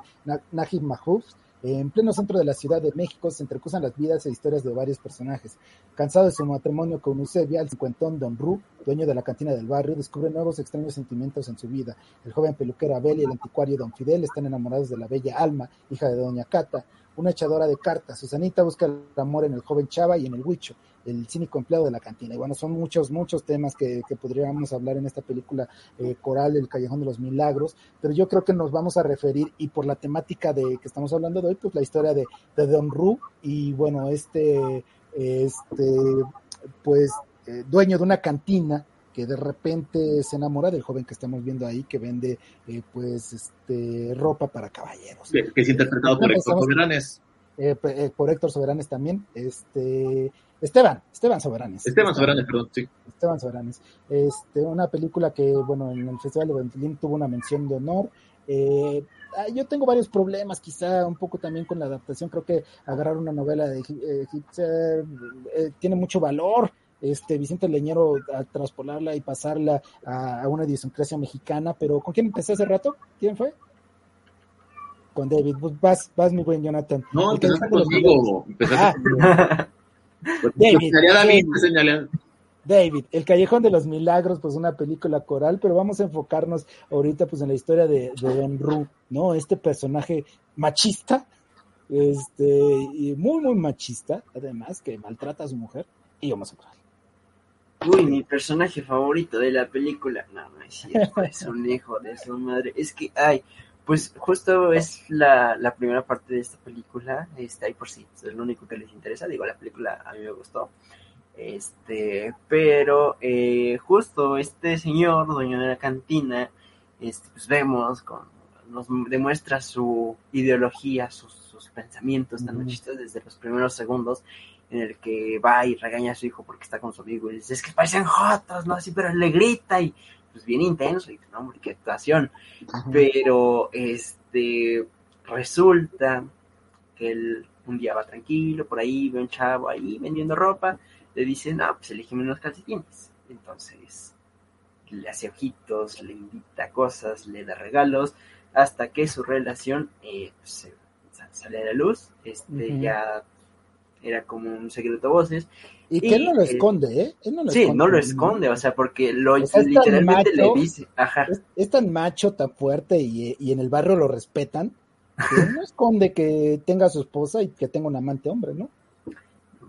Najib Mahfouz. En pleno centro de la Ciudad de México se entrecruzan las vidas e historias de varios personajes. Cansado de su matrimonio con Eusebia, el cincuentón Don Ru, dueño de la cantina del barrio, descubre nuevos extraños sentimientos en su vida. El joven peluquero Abel y el anticuario Don Fidel están enamorados de la bella Alma, hija de Doña Cata, una echadora de cartas. Susanita busca el amor en el joven Chava y en el Huicho, el cínico empleado de la cantina. Y bueno, son muchos, muchos temas que, podríamos hablar en esta película eh, coral, El Callejón de los Milagros, pero yo creo que nos vamos a referir, y por la temática de que estamos hablando de hoy, pues la historia de, de Don Ru y bueno, este, este, pues, eh, dueño de una cantina que de repente se enamora del joven que estamos viendo ahí que vende eh, pues este ropa para caballeros. Que, es interpretado por Héctor Soberanes. Eh, eh, por Héctor Soberanes también. Este Esteban, Esteban Soberanes. Esteban Soberanes, perdón, sí. Esteban Soberanes. Este, una película que, bueno, en el Festival de Ventilín tuvo una mención de honor. Eh, yo tengo varios problemas, quizá un poco también con la adaptación. Creo que agarrar una novela de Hitler eh, tiene mucho valor, este Vicente Leñero a traspolarla y pasarla a, a, una idiosincrasia mexicana, pero ¿con quién empecé hace rato? ¿Quién fue? Con David. Pues vas, vas mi buen Jonathan. No, empezaste conmigo. Empezaste ah. David, David, David, El Callejón de los Milagros, pues una película coral, pero vamos a enfocarnos ahorita pues en la historia de, de Don Ru, ¿no? Este personaje machista, este, y muy, muy machista, además, que maltrata a su mujer y homosexual. Uy, mi personaje favorito de la película. No, no es cierto, es un hijo de su madre. Es que, ay, pues justo es la, la primera parte de esta película. Está ahí por sí, es lo único que les interesa. Digo, la película a mí me gustó. Este, pero eh, justo este señor, dueño de la cantina, este, pues vemos, con, nos demuestra su ideología, sus, sus pensamientos tan machistas desde los primeros segundos en el que va y regaña a su hijo porque está con su amigo y dice, es que parecen jotos, ¿no? Así, pero le grita y pues bien intenso, y no, hombre, qué actuación. Ajá. Pero, este, resulta que él un día va tranquilo, por ahí ve un chavo ahí vendiendo ropa, le dice, no, pues elige unos calcetines. Entonces, le hace ojitos, le invita cosas, le da regalos, hasta que su relación eh, pues, sale a la luz, este, ya era como un secreto a voces. Y que él no lo esconde, ¿eh? Él no lo sí, esconde, no lo esconde, o sea, porque lo o sea, literalmente macho, le dice, ajá. Es, es, tan macho, tan fuerte y, y, en el barrio lo respetan, que él no esconde que tenga a su esposa y que tenga un amante hombre, ¿no?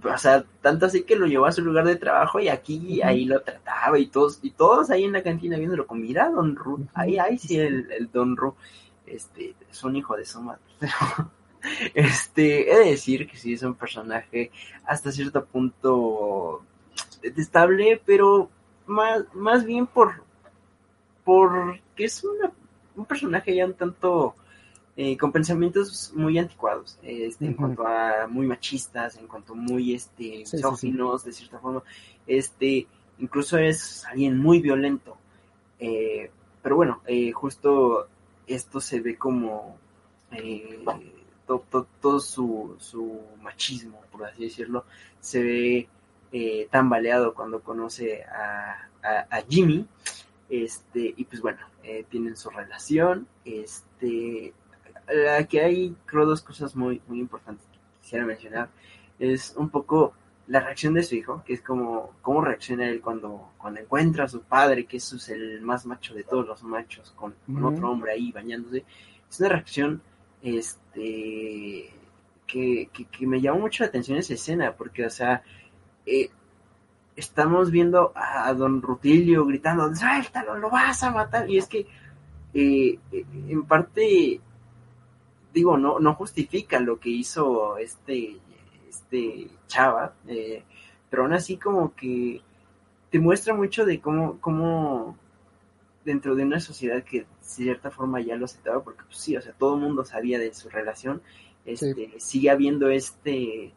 O sea, tanto así que lo llevó a su lugar de trabajo y aquí ahí lo trataba y todos, y todos ahí en la cantina viéndolo con mira, Don Ru, ahí, ahí sí el, el Don Ru, este, es un hijo de su madre, Este, he de decir que sí es un personaje hasta cierto punto detestable, pero más, más bien por porque es una, un personaje ya un tanto eh, con pensamientos muy anticuados, este, uh -huh. en cuanto a muy machistas, en cuanto a muy este, sí, misóginos, sí, sí. de cierta forma, este, incluso es alguien muy violento. Eh, pero bueno, eh, justo esto se ve como eh, todo, todo, todo su, su, machismo, por así decirlo, se ve eh, tambaleado cuando conoce a, a, a, Jimmy. Este, y pues bueno, eh, tienen su relación. Este, aquí hay, creo, dos cosas muy, muy importantes que quisiera mencionar. Es un poco la reacción de su hijo, que es como cómo reacciona él cuando, cuando encuentra a su padre, que es el más macho de todos los machos, con, con uh -huh. otro hombre ahí bañándose. Es una reacción este que, que, me llamó mucho la atención esa escena, porque, o sea, eh, estamos viendo a don Rutilio gritando, suéltalo, lo vas a matar, y es que eh, en parte, digo, no, no justifica lo que hizo este, este chava, eh, pero aún así como que te muestra mucho de cómo, cómo dentro de una sociedad que cierta forma ya lo aceptaba, porque pues sí, o sea, todo el mundo sabía de su relación, este, sigue habiendo este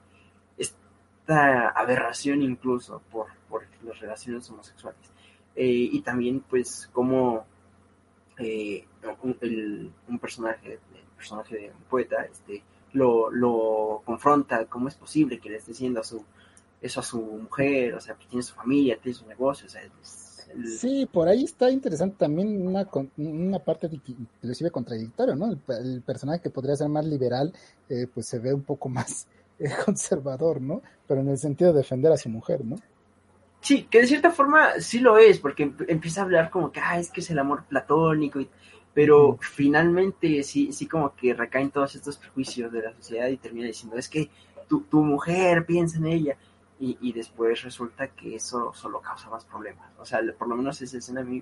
esta aberración incluso por, por las relaciones homosexuales. Eh, y también pues como eh, un, personaje, el personaje de un poeta, este, lo, lo confronta, cómo es posible que le esté diciendo a su, eso a su mujer, o sea, que tiene su familia, tiene su negocio, o sea, Sí, por ahí está interesante también una, una parte inclusive contradictoria, ¿no? El, personaje que podría ser más liberal, eh, pues se ve un poco más eh, conservador, ¿no? Pero en el sentido de defender a su mujer, ¿no? Sí, que de cierta forma sí lo es, porque empieza a hablar como que, ah, es que es el amor platónico, pero finalmente sí, sí como que recaen todos estos prejuicios de la sociedad y termina diciendo, es que tu, tu mujer piensa en ella y, después resulta que eso solo causa más problemas. O sea, por lo menos esa escena a mí...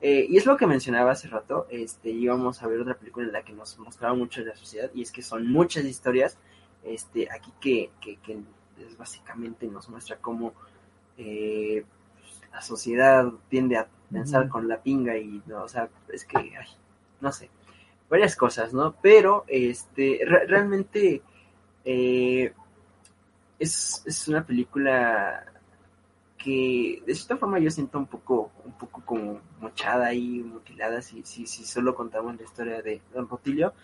Eh, y es lo que mencionaba hace rato, este, íbamos a ver otra película en la que nos mostraba mucho de la sociedad y es que son muchas historias este, aquí que, que, básicamente nos muestra cómo eh, la sociedad tiende a pensar con la pinga y, no, o sea, es que, no sé, varias cosas, ¿no? Pero, este, realmente, eh, es, es una película que de cierta forma yo siento un poco, un poco como mochada y mutilada si, si, si solo contamos la historia de Don Rotilio,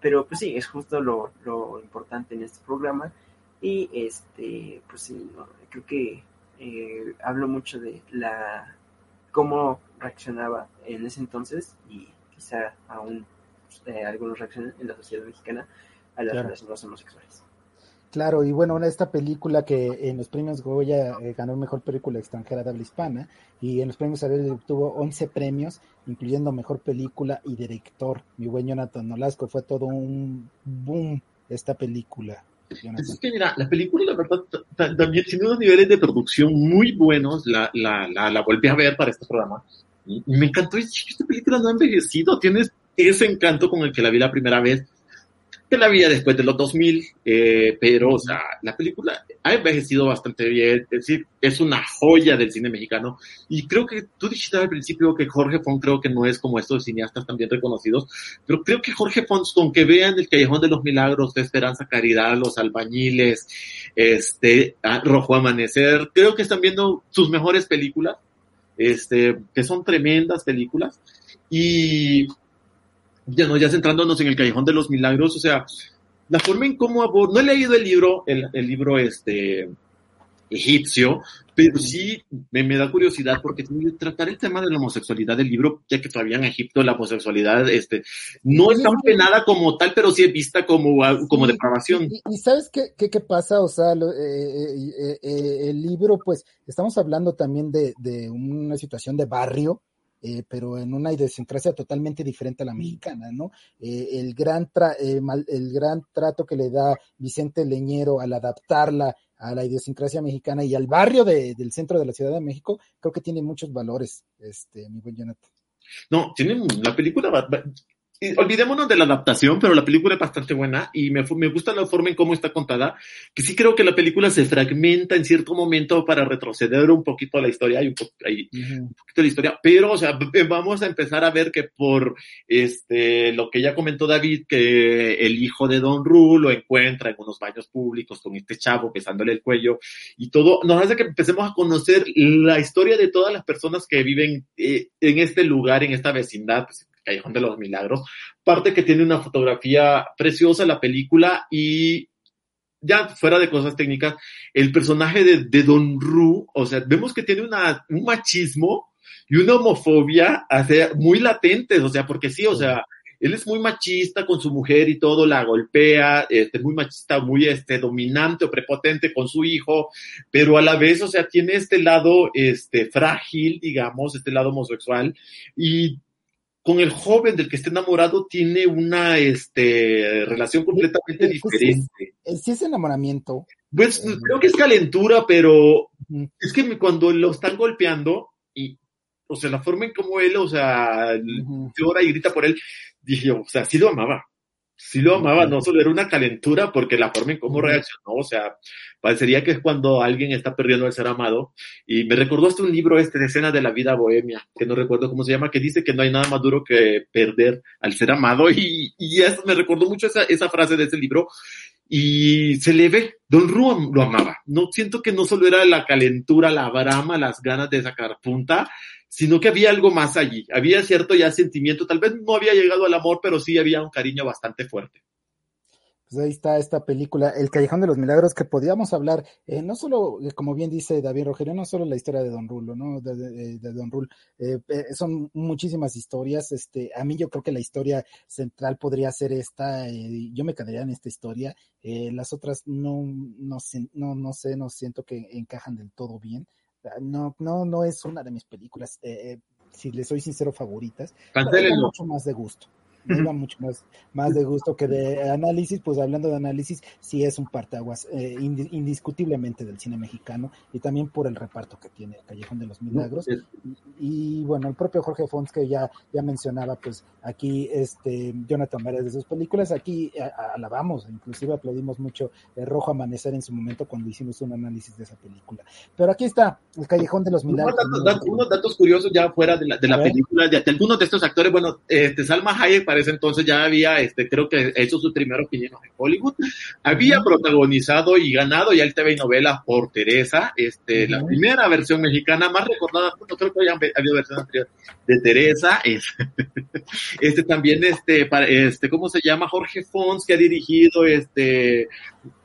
pero pues sí, es justo lo, lo importante en este programa y este, pues sí, creo que eh, hablo mucho de la cómo reaccionaba en ese entonces y quizá aún eh, algunos reaccionan en la sociedad mexicana a las relaciones homosexuales. Claro, y bueno, esta película que en los premios Goya eh, ganó Mejor Película Extranjera de habla hispana y en los premios Ariel obtuvo 11 premios, incluyendo Mejor Película y Director. Mi buen Jonathan Nolasco, fue todo un boom esta película. Es que mira, la película, la verdad, también tiene unos niveles de producción muy buenos. La, la, la, la volví a ver para este programa y, me encantó. Esta película no ha envejecido, tienes ese encanto con el que la vi la primera vez que la vida después de los 2000, eh, pero, o sea, la película ha envejecido bastante bien, es decir, es una joya del cine mexicano, y creo que tú dijiste al principio que Jorge Font creo que no es como estos cineastas también reconocidos, pero creo que Jorge Font, con que vean El Callejón de los Milagros, de Esperanza Caridad, Los Albañiles, este, Rojo Amanecer, creo que están viendo sus mejores películas, este, que son tremendas películas, y ya no, ya centrándonos en el Callejón de los Milagros, o sea, la forma en cómo aborda, no he leído el libro, el, el libro este egipcio, pero sí me, me, da curiosidad porque tratar el tema de la homosexualidad del libro, ya que todavía en Egipto la homosexualidad este, no es tan penada como tal, pero sí es vista como, como depravación. Y, sabes qué, qué, qué, pasa, o sea, lo, eh, eh, eh, el libro, pues, estamos hablando también de, de una situación de barrio, eh, pero en una idiosincrasia totalmente diferente a la mexicana, ¿no? Eh, el, gran eh, el gran trato que le da Vicente Leñero al adaptarla a la idiosincrasia mexicana y al barrio de, del centro de la Ciudad de México, creo que tiene muchos valores, este, mi buen Jonathan. No, tiene la película olvidémonos de la adaptación, pero la película es bastante buena y me, me, gusta la forma en cómo está contada, que sí creo que la película se fragmenta en cierto momento para retroceder un poquito a la historia, hay un, un poquito la historia, pero, o sea, vamos a empezar a ver que por este, lo que ya comentó David, que el hijo de Don Ru lo encuentra en unos baños públicos con este chavo pesándole el cuello y todo, nos hace que empecemos a conocer la historia de todas las personas que viven eh, en este lugar, en esta vecindad, pues, Callejón de los Milagros. Parte que tiene una fotografía preciosa la película y ya fuera de cosas técnicas, el personaje de, Don Ru, o sea, vemos que tiene una, un machismo y una homofobia muy latentes, o sea, porque sí, o sea, él es muy machista con su mujer y todo, la golpea, este, muy machista, muy este, dominante o prepotente con su hijo, pero a la vez, o sea, tiene este lado este, frágil, digamos, este lado homosexual, y con el joven del que está enamorado tiene una este, relación completamente diferente. Sí es, enamoramiento. Pues eh, creo que es calentura, pero es que cuando lo están golpeando y, o sea, la forma en cómo él, o sea, llora y grita por él, dije, o sea, sí lo amaba. Sí lo amaba, no solo era una calentura, porque la forma en cómo reaccionó, o sea, parecería que es cuando alguien está perdiendo el ser amado. Y me recordó hasta un libro este de escenas de la vida bohemia, que no recuerdo cómo se llama, que dice que no hay nada más duro que perder al ser amado. Y, y eso me recordó mucho esa, esa frase de ese libro. Y se le ve, Don Ru lo amaba. No siento que no solo era la calentura, la brama, las ganas de sacar punta, sino que había algo más allí. Había cierto ya sentimiento, tal vez no había llegado al amor, pero sí había un cariño bastante fuerte. Pues ahí está esta película, El Callejón de los Milagros, que podíamos hablar, eh, no solo, eh, como bien dice David Rogerio, no solo la historia de Don Rulo, ¿no? De, de, de Don Rul, eh, eh, son muchísimas historias. Este, a mí yo creo que la historia central podría ser esta, eh, yo me quedaría en esta historia. las otras no, no, no, no sé, no siento que encajan del todo bien. No, no, no es una de mis películas, si les soy sincero, favoritas. mucho más de gusto me iba mucho más, más de gusto que de análisis, pues hablando de análisis, sí es un partaguas eh, indiscutiblemente del cine mexicano y también por el reparto que tiene Callejón de los Milagros. Y, bueno, el propio Jorge Fons que ya, ya mencionaba, pues aquí este Jonathan Vares de sus películas, aquí alabamos, inclusive aplaudimos mucho el Rojo Amanecer en su momento cuando hicimos un análisis de esa película. Pero aquí está, el Callejón de los Milagros. Unos datos, curiosos ya fuera de la, de la película, de, algunos de estos actores, bueno, este, Salma Hayek ese entonces ya había, este, creo que hecho su primer pininos en Hollywood. Había protagonizado y ganado ya el TV novela por Teresa, este, la primera versión mexicana más recordada, no creo que haya habido versión anterior de Teresa, es, este también, este, este, ¿cómo se llama? Jorge Fons, que ha dirigido, este,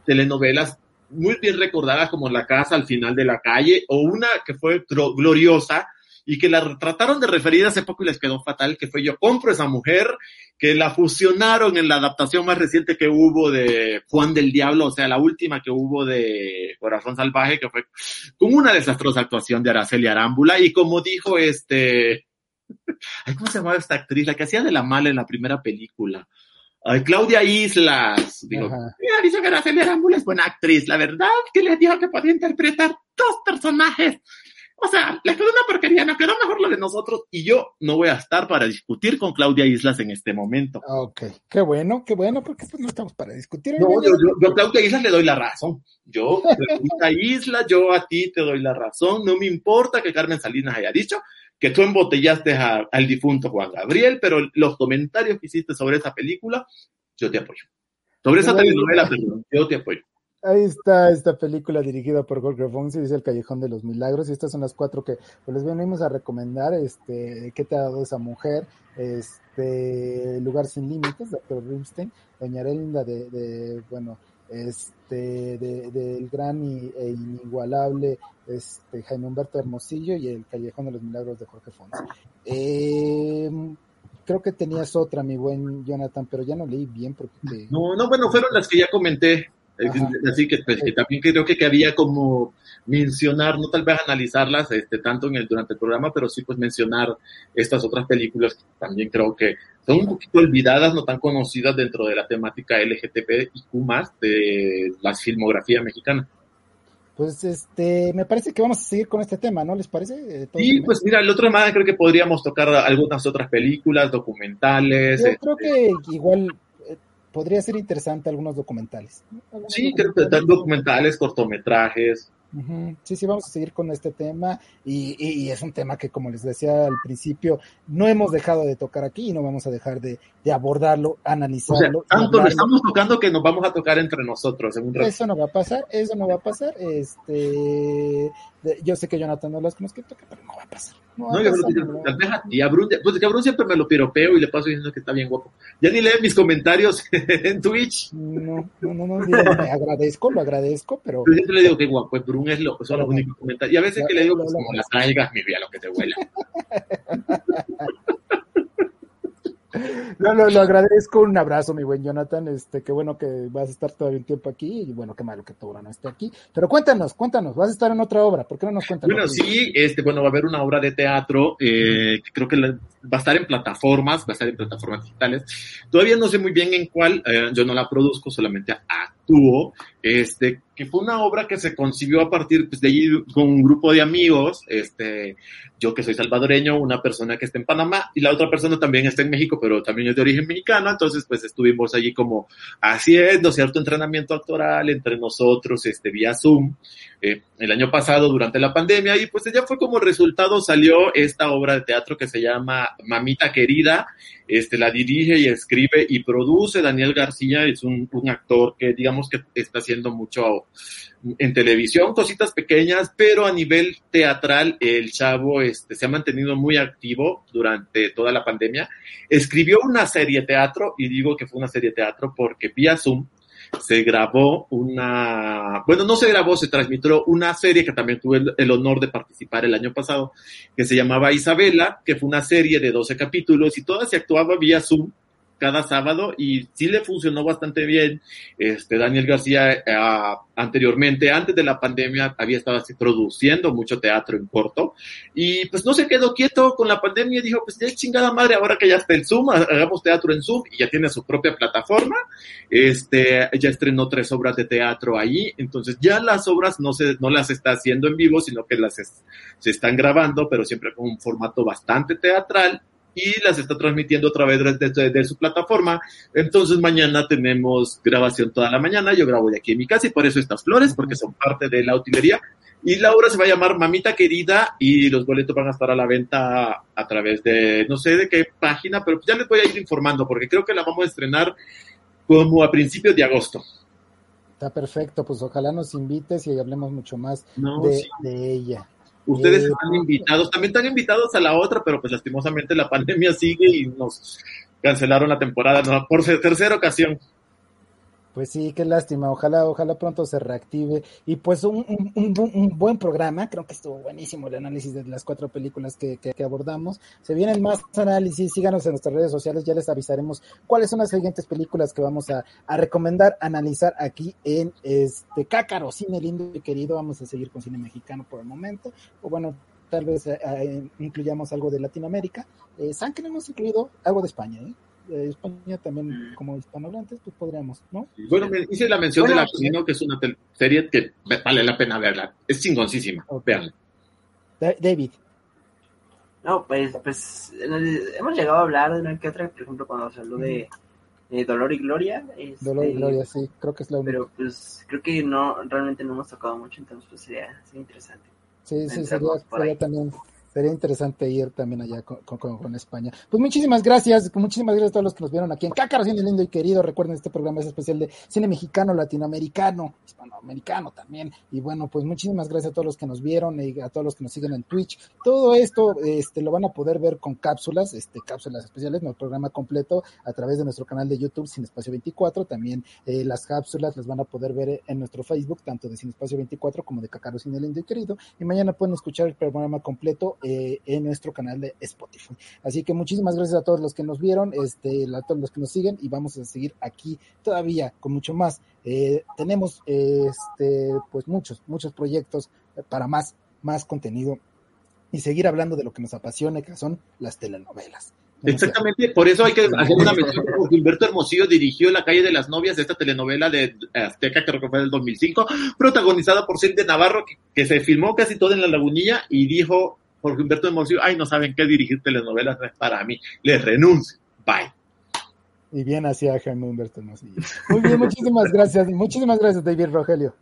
telenovelas muy bien recordadas como La Casa al final de la calle, o una que fue gloriosa, y que la trataron de referir hace poco y les quedó fatal, que fue Yo compro esa mujer, que la fusionaron en la adaptación más reciente que hubo de Juan del Diablo, o sea, la última que hubo de Corazón Salvaje, que fue con una desastrosa actuación de Araceli Arámbula, y como dijo este, ¿cómo se llamaba esta actriz? La que hacía de la mala en la primera película. Claudia Islas, digo, mira, dice que Araceli Arámbula es buena actriz, la verdad que le dijo que podía interpretar dos personajes o sea, le quedó una porquería, no quedó mejor lo de nosotros y yo no voy a estar para discutir con Claudia Islas en este momento. Ok, qué bueno, qué bueno, porque pues no estamos para discutir. No, yo, yo, a Claudia Islas le doy la razón. Yo, Claudia Islas, yo a ti te doy la razón. No me importa que Carmen Salinas haya dicho que tú embotellaste al difunto Juan Gabriel, pero los comentarios que hiciste sobre esa película, yo te apoyo. Sobre esa telenovela, yo te apoyo. Ahí está esta película dirigida por Jorge Fonsi, dice El Callejón de los Milagros, y estas son las cuatro que pues, les venimos a recomendar, este, ¿qué te ha dado esa mujer? Este, Lugar sin Límites, Dr. Rimstein, Doña Relinda de, de, bueno, este, del de, gran y, e inigualable este, Jaime Humberto Hermosillo y El Callejón de los Milagros de Jorge Fonsi. Eh, creo que tenías otra, mi buen Jonathan, pero ya no leí bien porque... No, no, bueno, fueron las que ya comenté. Así que, pues, que, también creo que, había como mencionar, no tal vez analizarlas este, tanto en el, durante el programa, pero sí pues mencionar estas otras películas que también creo que son un poquito olvidadas, no tan conocidas dentro de la temática LGTB y Q de la filmografía mexicana. Pues este, me parece que vamos a seguir con este tema, ¿no les parece? Eh, sí, pues mira, el otro semana creo que podríamos tocar algunas otras películas, documentales. Yo creo este que igual podría ser interesante algunos documentales. Sí, creo que documentales, cortometrajes. Sí, sí, vamos a seguir con este tema y, y, es un tema que, como les decía al principio, no hemos dejado de tocar aquí y no vamos a dejar de, de abordarlo, analizarlo. O sea, tanto lo estamos tocando que nos vamos a tocar entre nosotros en un rato. Eso no va a pasar, eso no va a pasar. Este, yo sé que Jonathan no las conozco, pero no va a pasar. No, yo creo que y a Brun, pues que a Brun siempre me lo piropeo y le paso diciendo que está bien guapo. Ya ni lee mis comentarios en Twitch. No, no, no, no, me agradezco, lo agradezco, pero. Yo siempre le digo que guapo, Brun es lo, son los únicos comentarios. Y a veces que le digo, pues como las traigas, mi vida, lo que te huela. No, lo, lo, agradezco, un abrazo, mi buen Jonathan, este, qué bueno que vas a estar todavía un tiempo aquí, y bueno, qué malo que tu obra no esté aquí, pero cuéntanos, cuéntanos, vas a estar en otra obra, ¿por qué no nos cuentas? Bueno, sí, este, bueno, va a haber una obra de teatro, eh, que creo que va a estar en plataformas, va a estar en plataformas digitales, todavía no sé muy bien en cuál, eh, yo no la produzco, solamente actúo estuvo, este, que fue una obra que se concibió a partir pues, de allí con un grupo de amigos, este, yo que soy salvadoreño, una persona que está en Panamá y la otra persona también está en México, pero también es de origen mexicano, entonces pues estuvimos allí como haciendo cierto entrenamiento actoral entre nosotros, este, vía Zoom, eh, el año pasado durante la pandemia y pues ya fue como resultado salió esta obra de teatro que se llama Mamita Querida, este, la dirige y escribe y produce Daniel García, es un, actor que digamos que está haciendo mucho en televisión, cositas pequeñas, pero a nivel teatral el chavo este, se ha mantenido muy activo durante toda la pandemia. Escribió una serie de teatro, y digo que fue una serie de teatro porque vía Zoom se grabó una, bueno, no se grabó, se transmitió una serie que también tuve el, el, honor de participar el año pasado, que se llamaba Isabela, que fue una serie de 12 capítulos y toda se actuaba vía Zoom cada sábado y sí le funcionó bastante bien. Este, Daniel García eh, anteriormente, antes de la pandemia, había estado así produciendo mucho teatro en corto y pues no se quedó quieto con la pandemia y dijo, pues ya chingada madre, ahora que ya está el Zoom, hagamos teatro en Zoom y ya tiene su propia plataforma. Este, ya estrenó tres obras de teatro ahí, entonces ya las obras no se, no las está haciendo en vivo, sino que las se están grabando, pero siempre con un formato bastante teatral y las está transmitiendo a través de, de, de, su plataforma. Entonces mañana tenemos grabación toda la mañana, yo grabo de aquí en mi casa y por eso estas flores, porque son parte de la utilería. Y la obra se va a llamar Mamita Querida y los boletos van a estar a la venta a través de, no sé de qué página, pero ya les voy a ir informando porque creo que la vamos a estrenar como a principios de agosto. Está perfecto, pues ojalá nos invites y hablemos mucho más no, de, sí. de ella. Ustedes eh, están invitados, también están invitados a la otra, pero pues lastimosamente la pandemia sigue y nos cancelaron la temporada ¿no? por tercera ocasión. Pues sí, qué lástima. Ojalá, ojalá pronto se reactive. Y pues un, un, un, un, buen programa. Creo que estuvo buenísimo el análisis de las cuatro películas que, que, que, abordamos. Se vienen más análisis. Síganos en nuestras redes sociales. Ya les avisaremos cuáles son las siguientes películas que vamos a, a recomendar, analizar aquí en este Cácaro, cine lindo y querido. Vamos a seguir con cine mexicano por el momento. O bueno, tal vez eh, eh, incluyamos algo de Latinoamérica. Eh, ¿Saben que no hemos incluido algo de España? ¿eh? De España también como hispanohablantes, pues podríamos, ¿no? Bueno, me hice la mención bueno, de La Casino, que es una serie que vale la pena verla. Es chingoncísima, okay. veanla. David. No, pues, pues hemos llegado a hablar de una que otra, por ejemplo, cuando se habló de, de Dolor y Gloria. Este, Dolor y Gloria, sí, creo que es la única. Pero pues creo que no, realmente no hemos tocado mucho, entonces pues sería, sería interesante. Sí, sí, sería, sería también sería interesante ir también allá con, con, con, España. Pues muchísimas gracias, muchísimas gracias a todos los que nos vieron aquí en Cácaro, cine lindo y querido. Recuerden, este programa es especial de cine mexicano, latinoamericano, hispanoamericano también. Y bueno, pues muchísimas gracias a todos los que nos vieron y a todos los que nos siguen en Twitch. Todo esto este, lo van a poder ver con cápsulas, este, cápsulas especiales, el programa completo a través de nuestro canal de YouTube Sin Espacio 24. También eh, las cápsulas las van a poder ver en nuestro Facebook, tanto de Sin Espacio 24 como de Cácaro, cine lindo y querido. Y mañana pueden escuchar el programa completo eh, en nuestro canal de Spotify. Así que muchísimas gracias a todos los que nos vieron, este, a todos los que nos siguen y vamos a seguir aquí todavía con mucho más. Eh, tenemos este, pues muchos, muchos proyectos para más, más contenido y seguir hablando de lo que nos apasiona, que son las telenovelas. Exactamente, por eso hay que hacer una mención porque Humberto Hermosillo dirigió La calle de las novias, esta telenovela de Azteca que fue del 2005, protagonizada por Cindy Navarro, que, que, se filmó casi todo en la lagunilla y dijo Jorge Humberto Hermosillo, ay, no saben qué dirigir telenovelas, no es para mí, les renuncio, bye. Y bien hacía Jaime Humberto Hermosillo. Muy bien, muchísimas gracias, muchísimas gracias David Rogelio.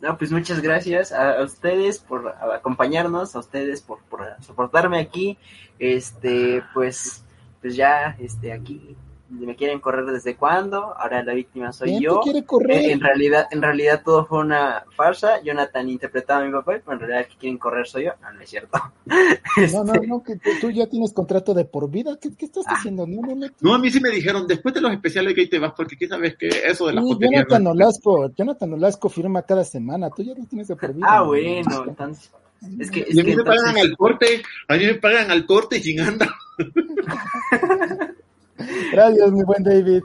No, pues muchas gracias a, ustedes por acompañarnos, a ustedes por, por soportarme aquí, este, pues, pues ya, este, aquí me quieren correr desde cuándo, ahora la víctima soy ¿Quién yo. Te quiere correr? Eh, en realidad, en realidad todo fue una farsa. Jonathan interpretaba a mi papá, pero en realidad el que quieren correr soy yo. No, no es cierto. No, no, no, que tú ya tienes contrato de por vida. ¿Qué, qué estás ah. haciendo? No, no, no. No, a mí sí me dijeron, después de los especiales que ahí te vas, porque qué sabes que eso de la sí, Jonathan Olasco, Jonathan Olasco firma cada semana. Tú ya lo tienes de por vida. Ah, ¿no? bueno, entonces. Es que, es y a mí que me entonces... pagan al corte, a mí me pagan al corte chingando. Gracias, mi buen David.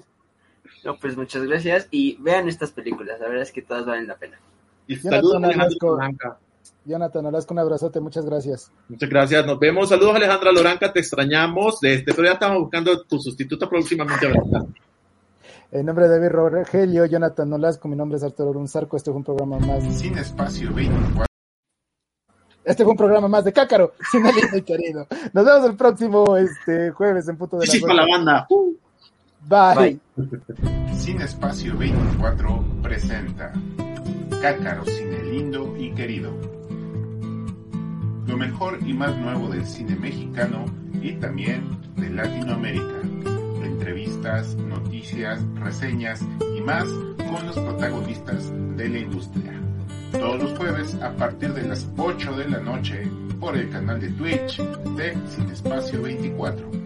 No, pues muchas gracias y vean estas películas, la verdad es que todas valen la pena. Y saludos Jonathan a Olasco, Loranca. Jonathan Olasco, un abrazote, muchas gracias. Muchas gracias, nos vemos. Saludos Alejandra Loranca, te extrañamos, este, pero ya estamos buscando tu sustituta próximamente. ¿verdad? En nombre de David Rogelio, Jonathan Nolasco, mi nombre es Arturo Brunzarco, este fue un programa más. Sin espacio 24. Este fue un programa más de Cácaro, sin el y querido. Nos vemos el próximo este, jueves en punto de sí, la banda. Bye. Bye. Sin espacio 24 presenta Cácaro, cine lindo y querido. Lo mejor y más nuevo del cine mexicano y también de Latinoamérica. Entrevistas, noticias, reseñas y más con los protagonistas de la industria. Todos los jueves a partir de las 8 de la noche por el canal de Twitch de Sin Espacio 24.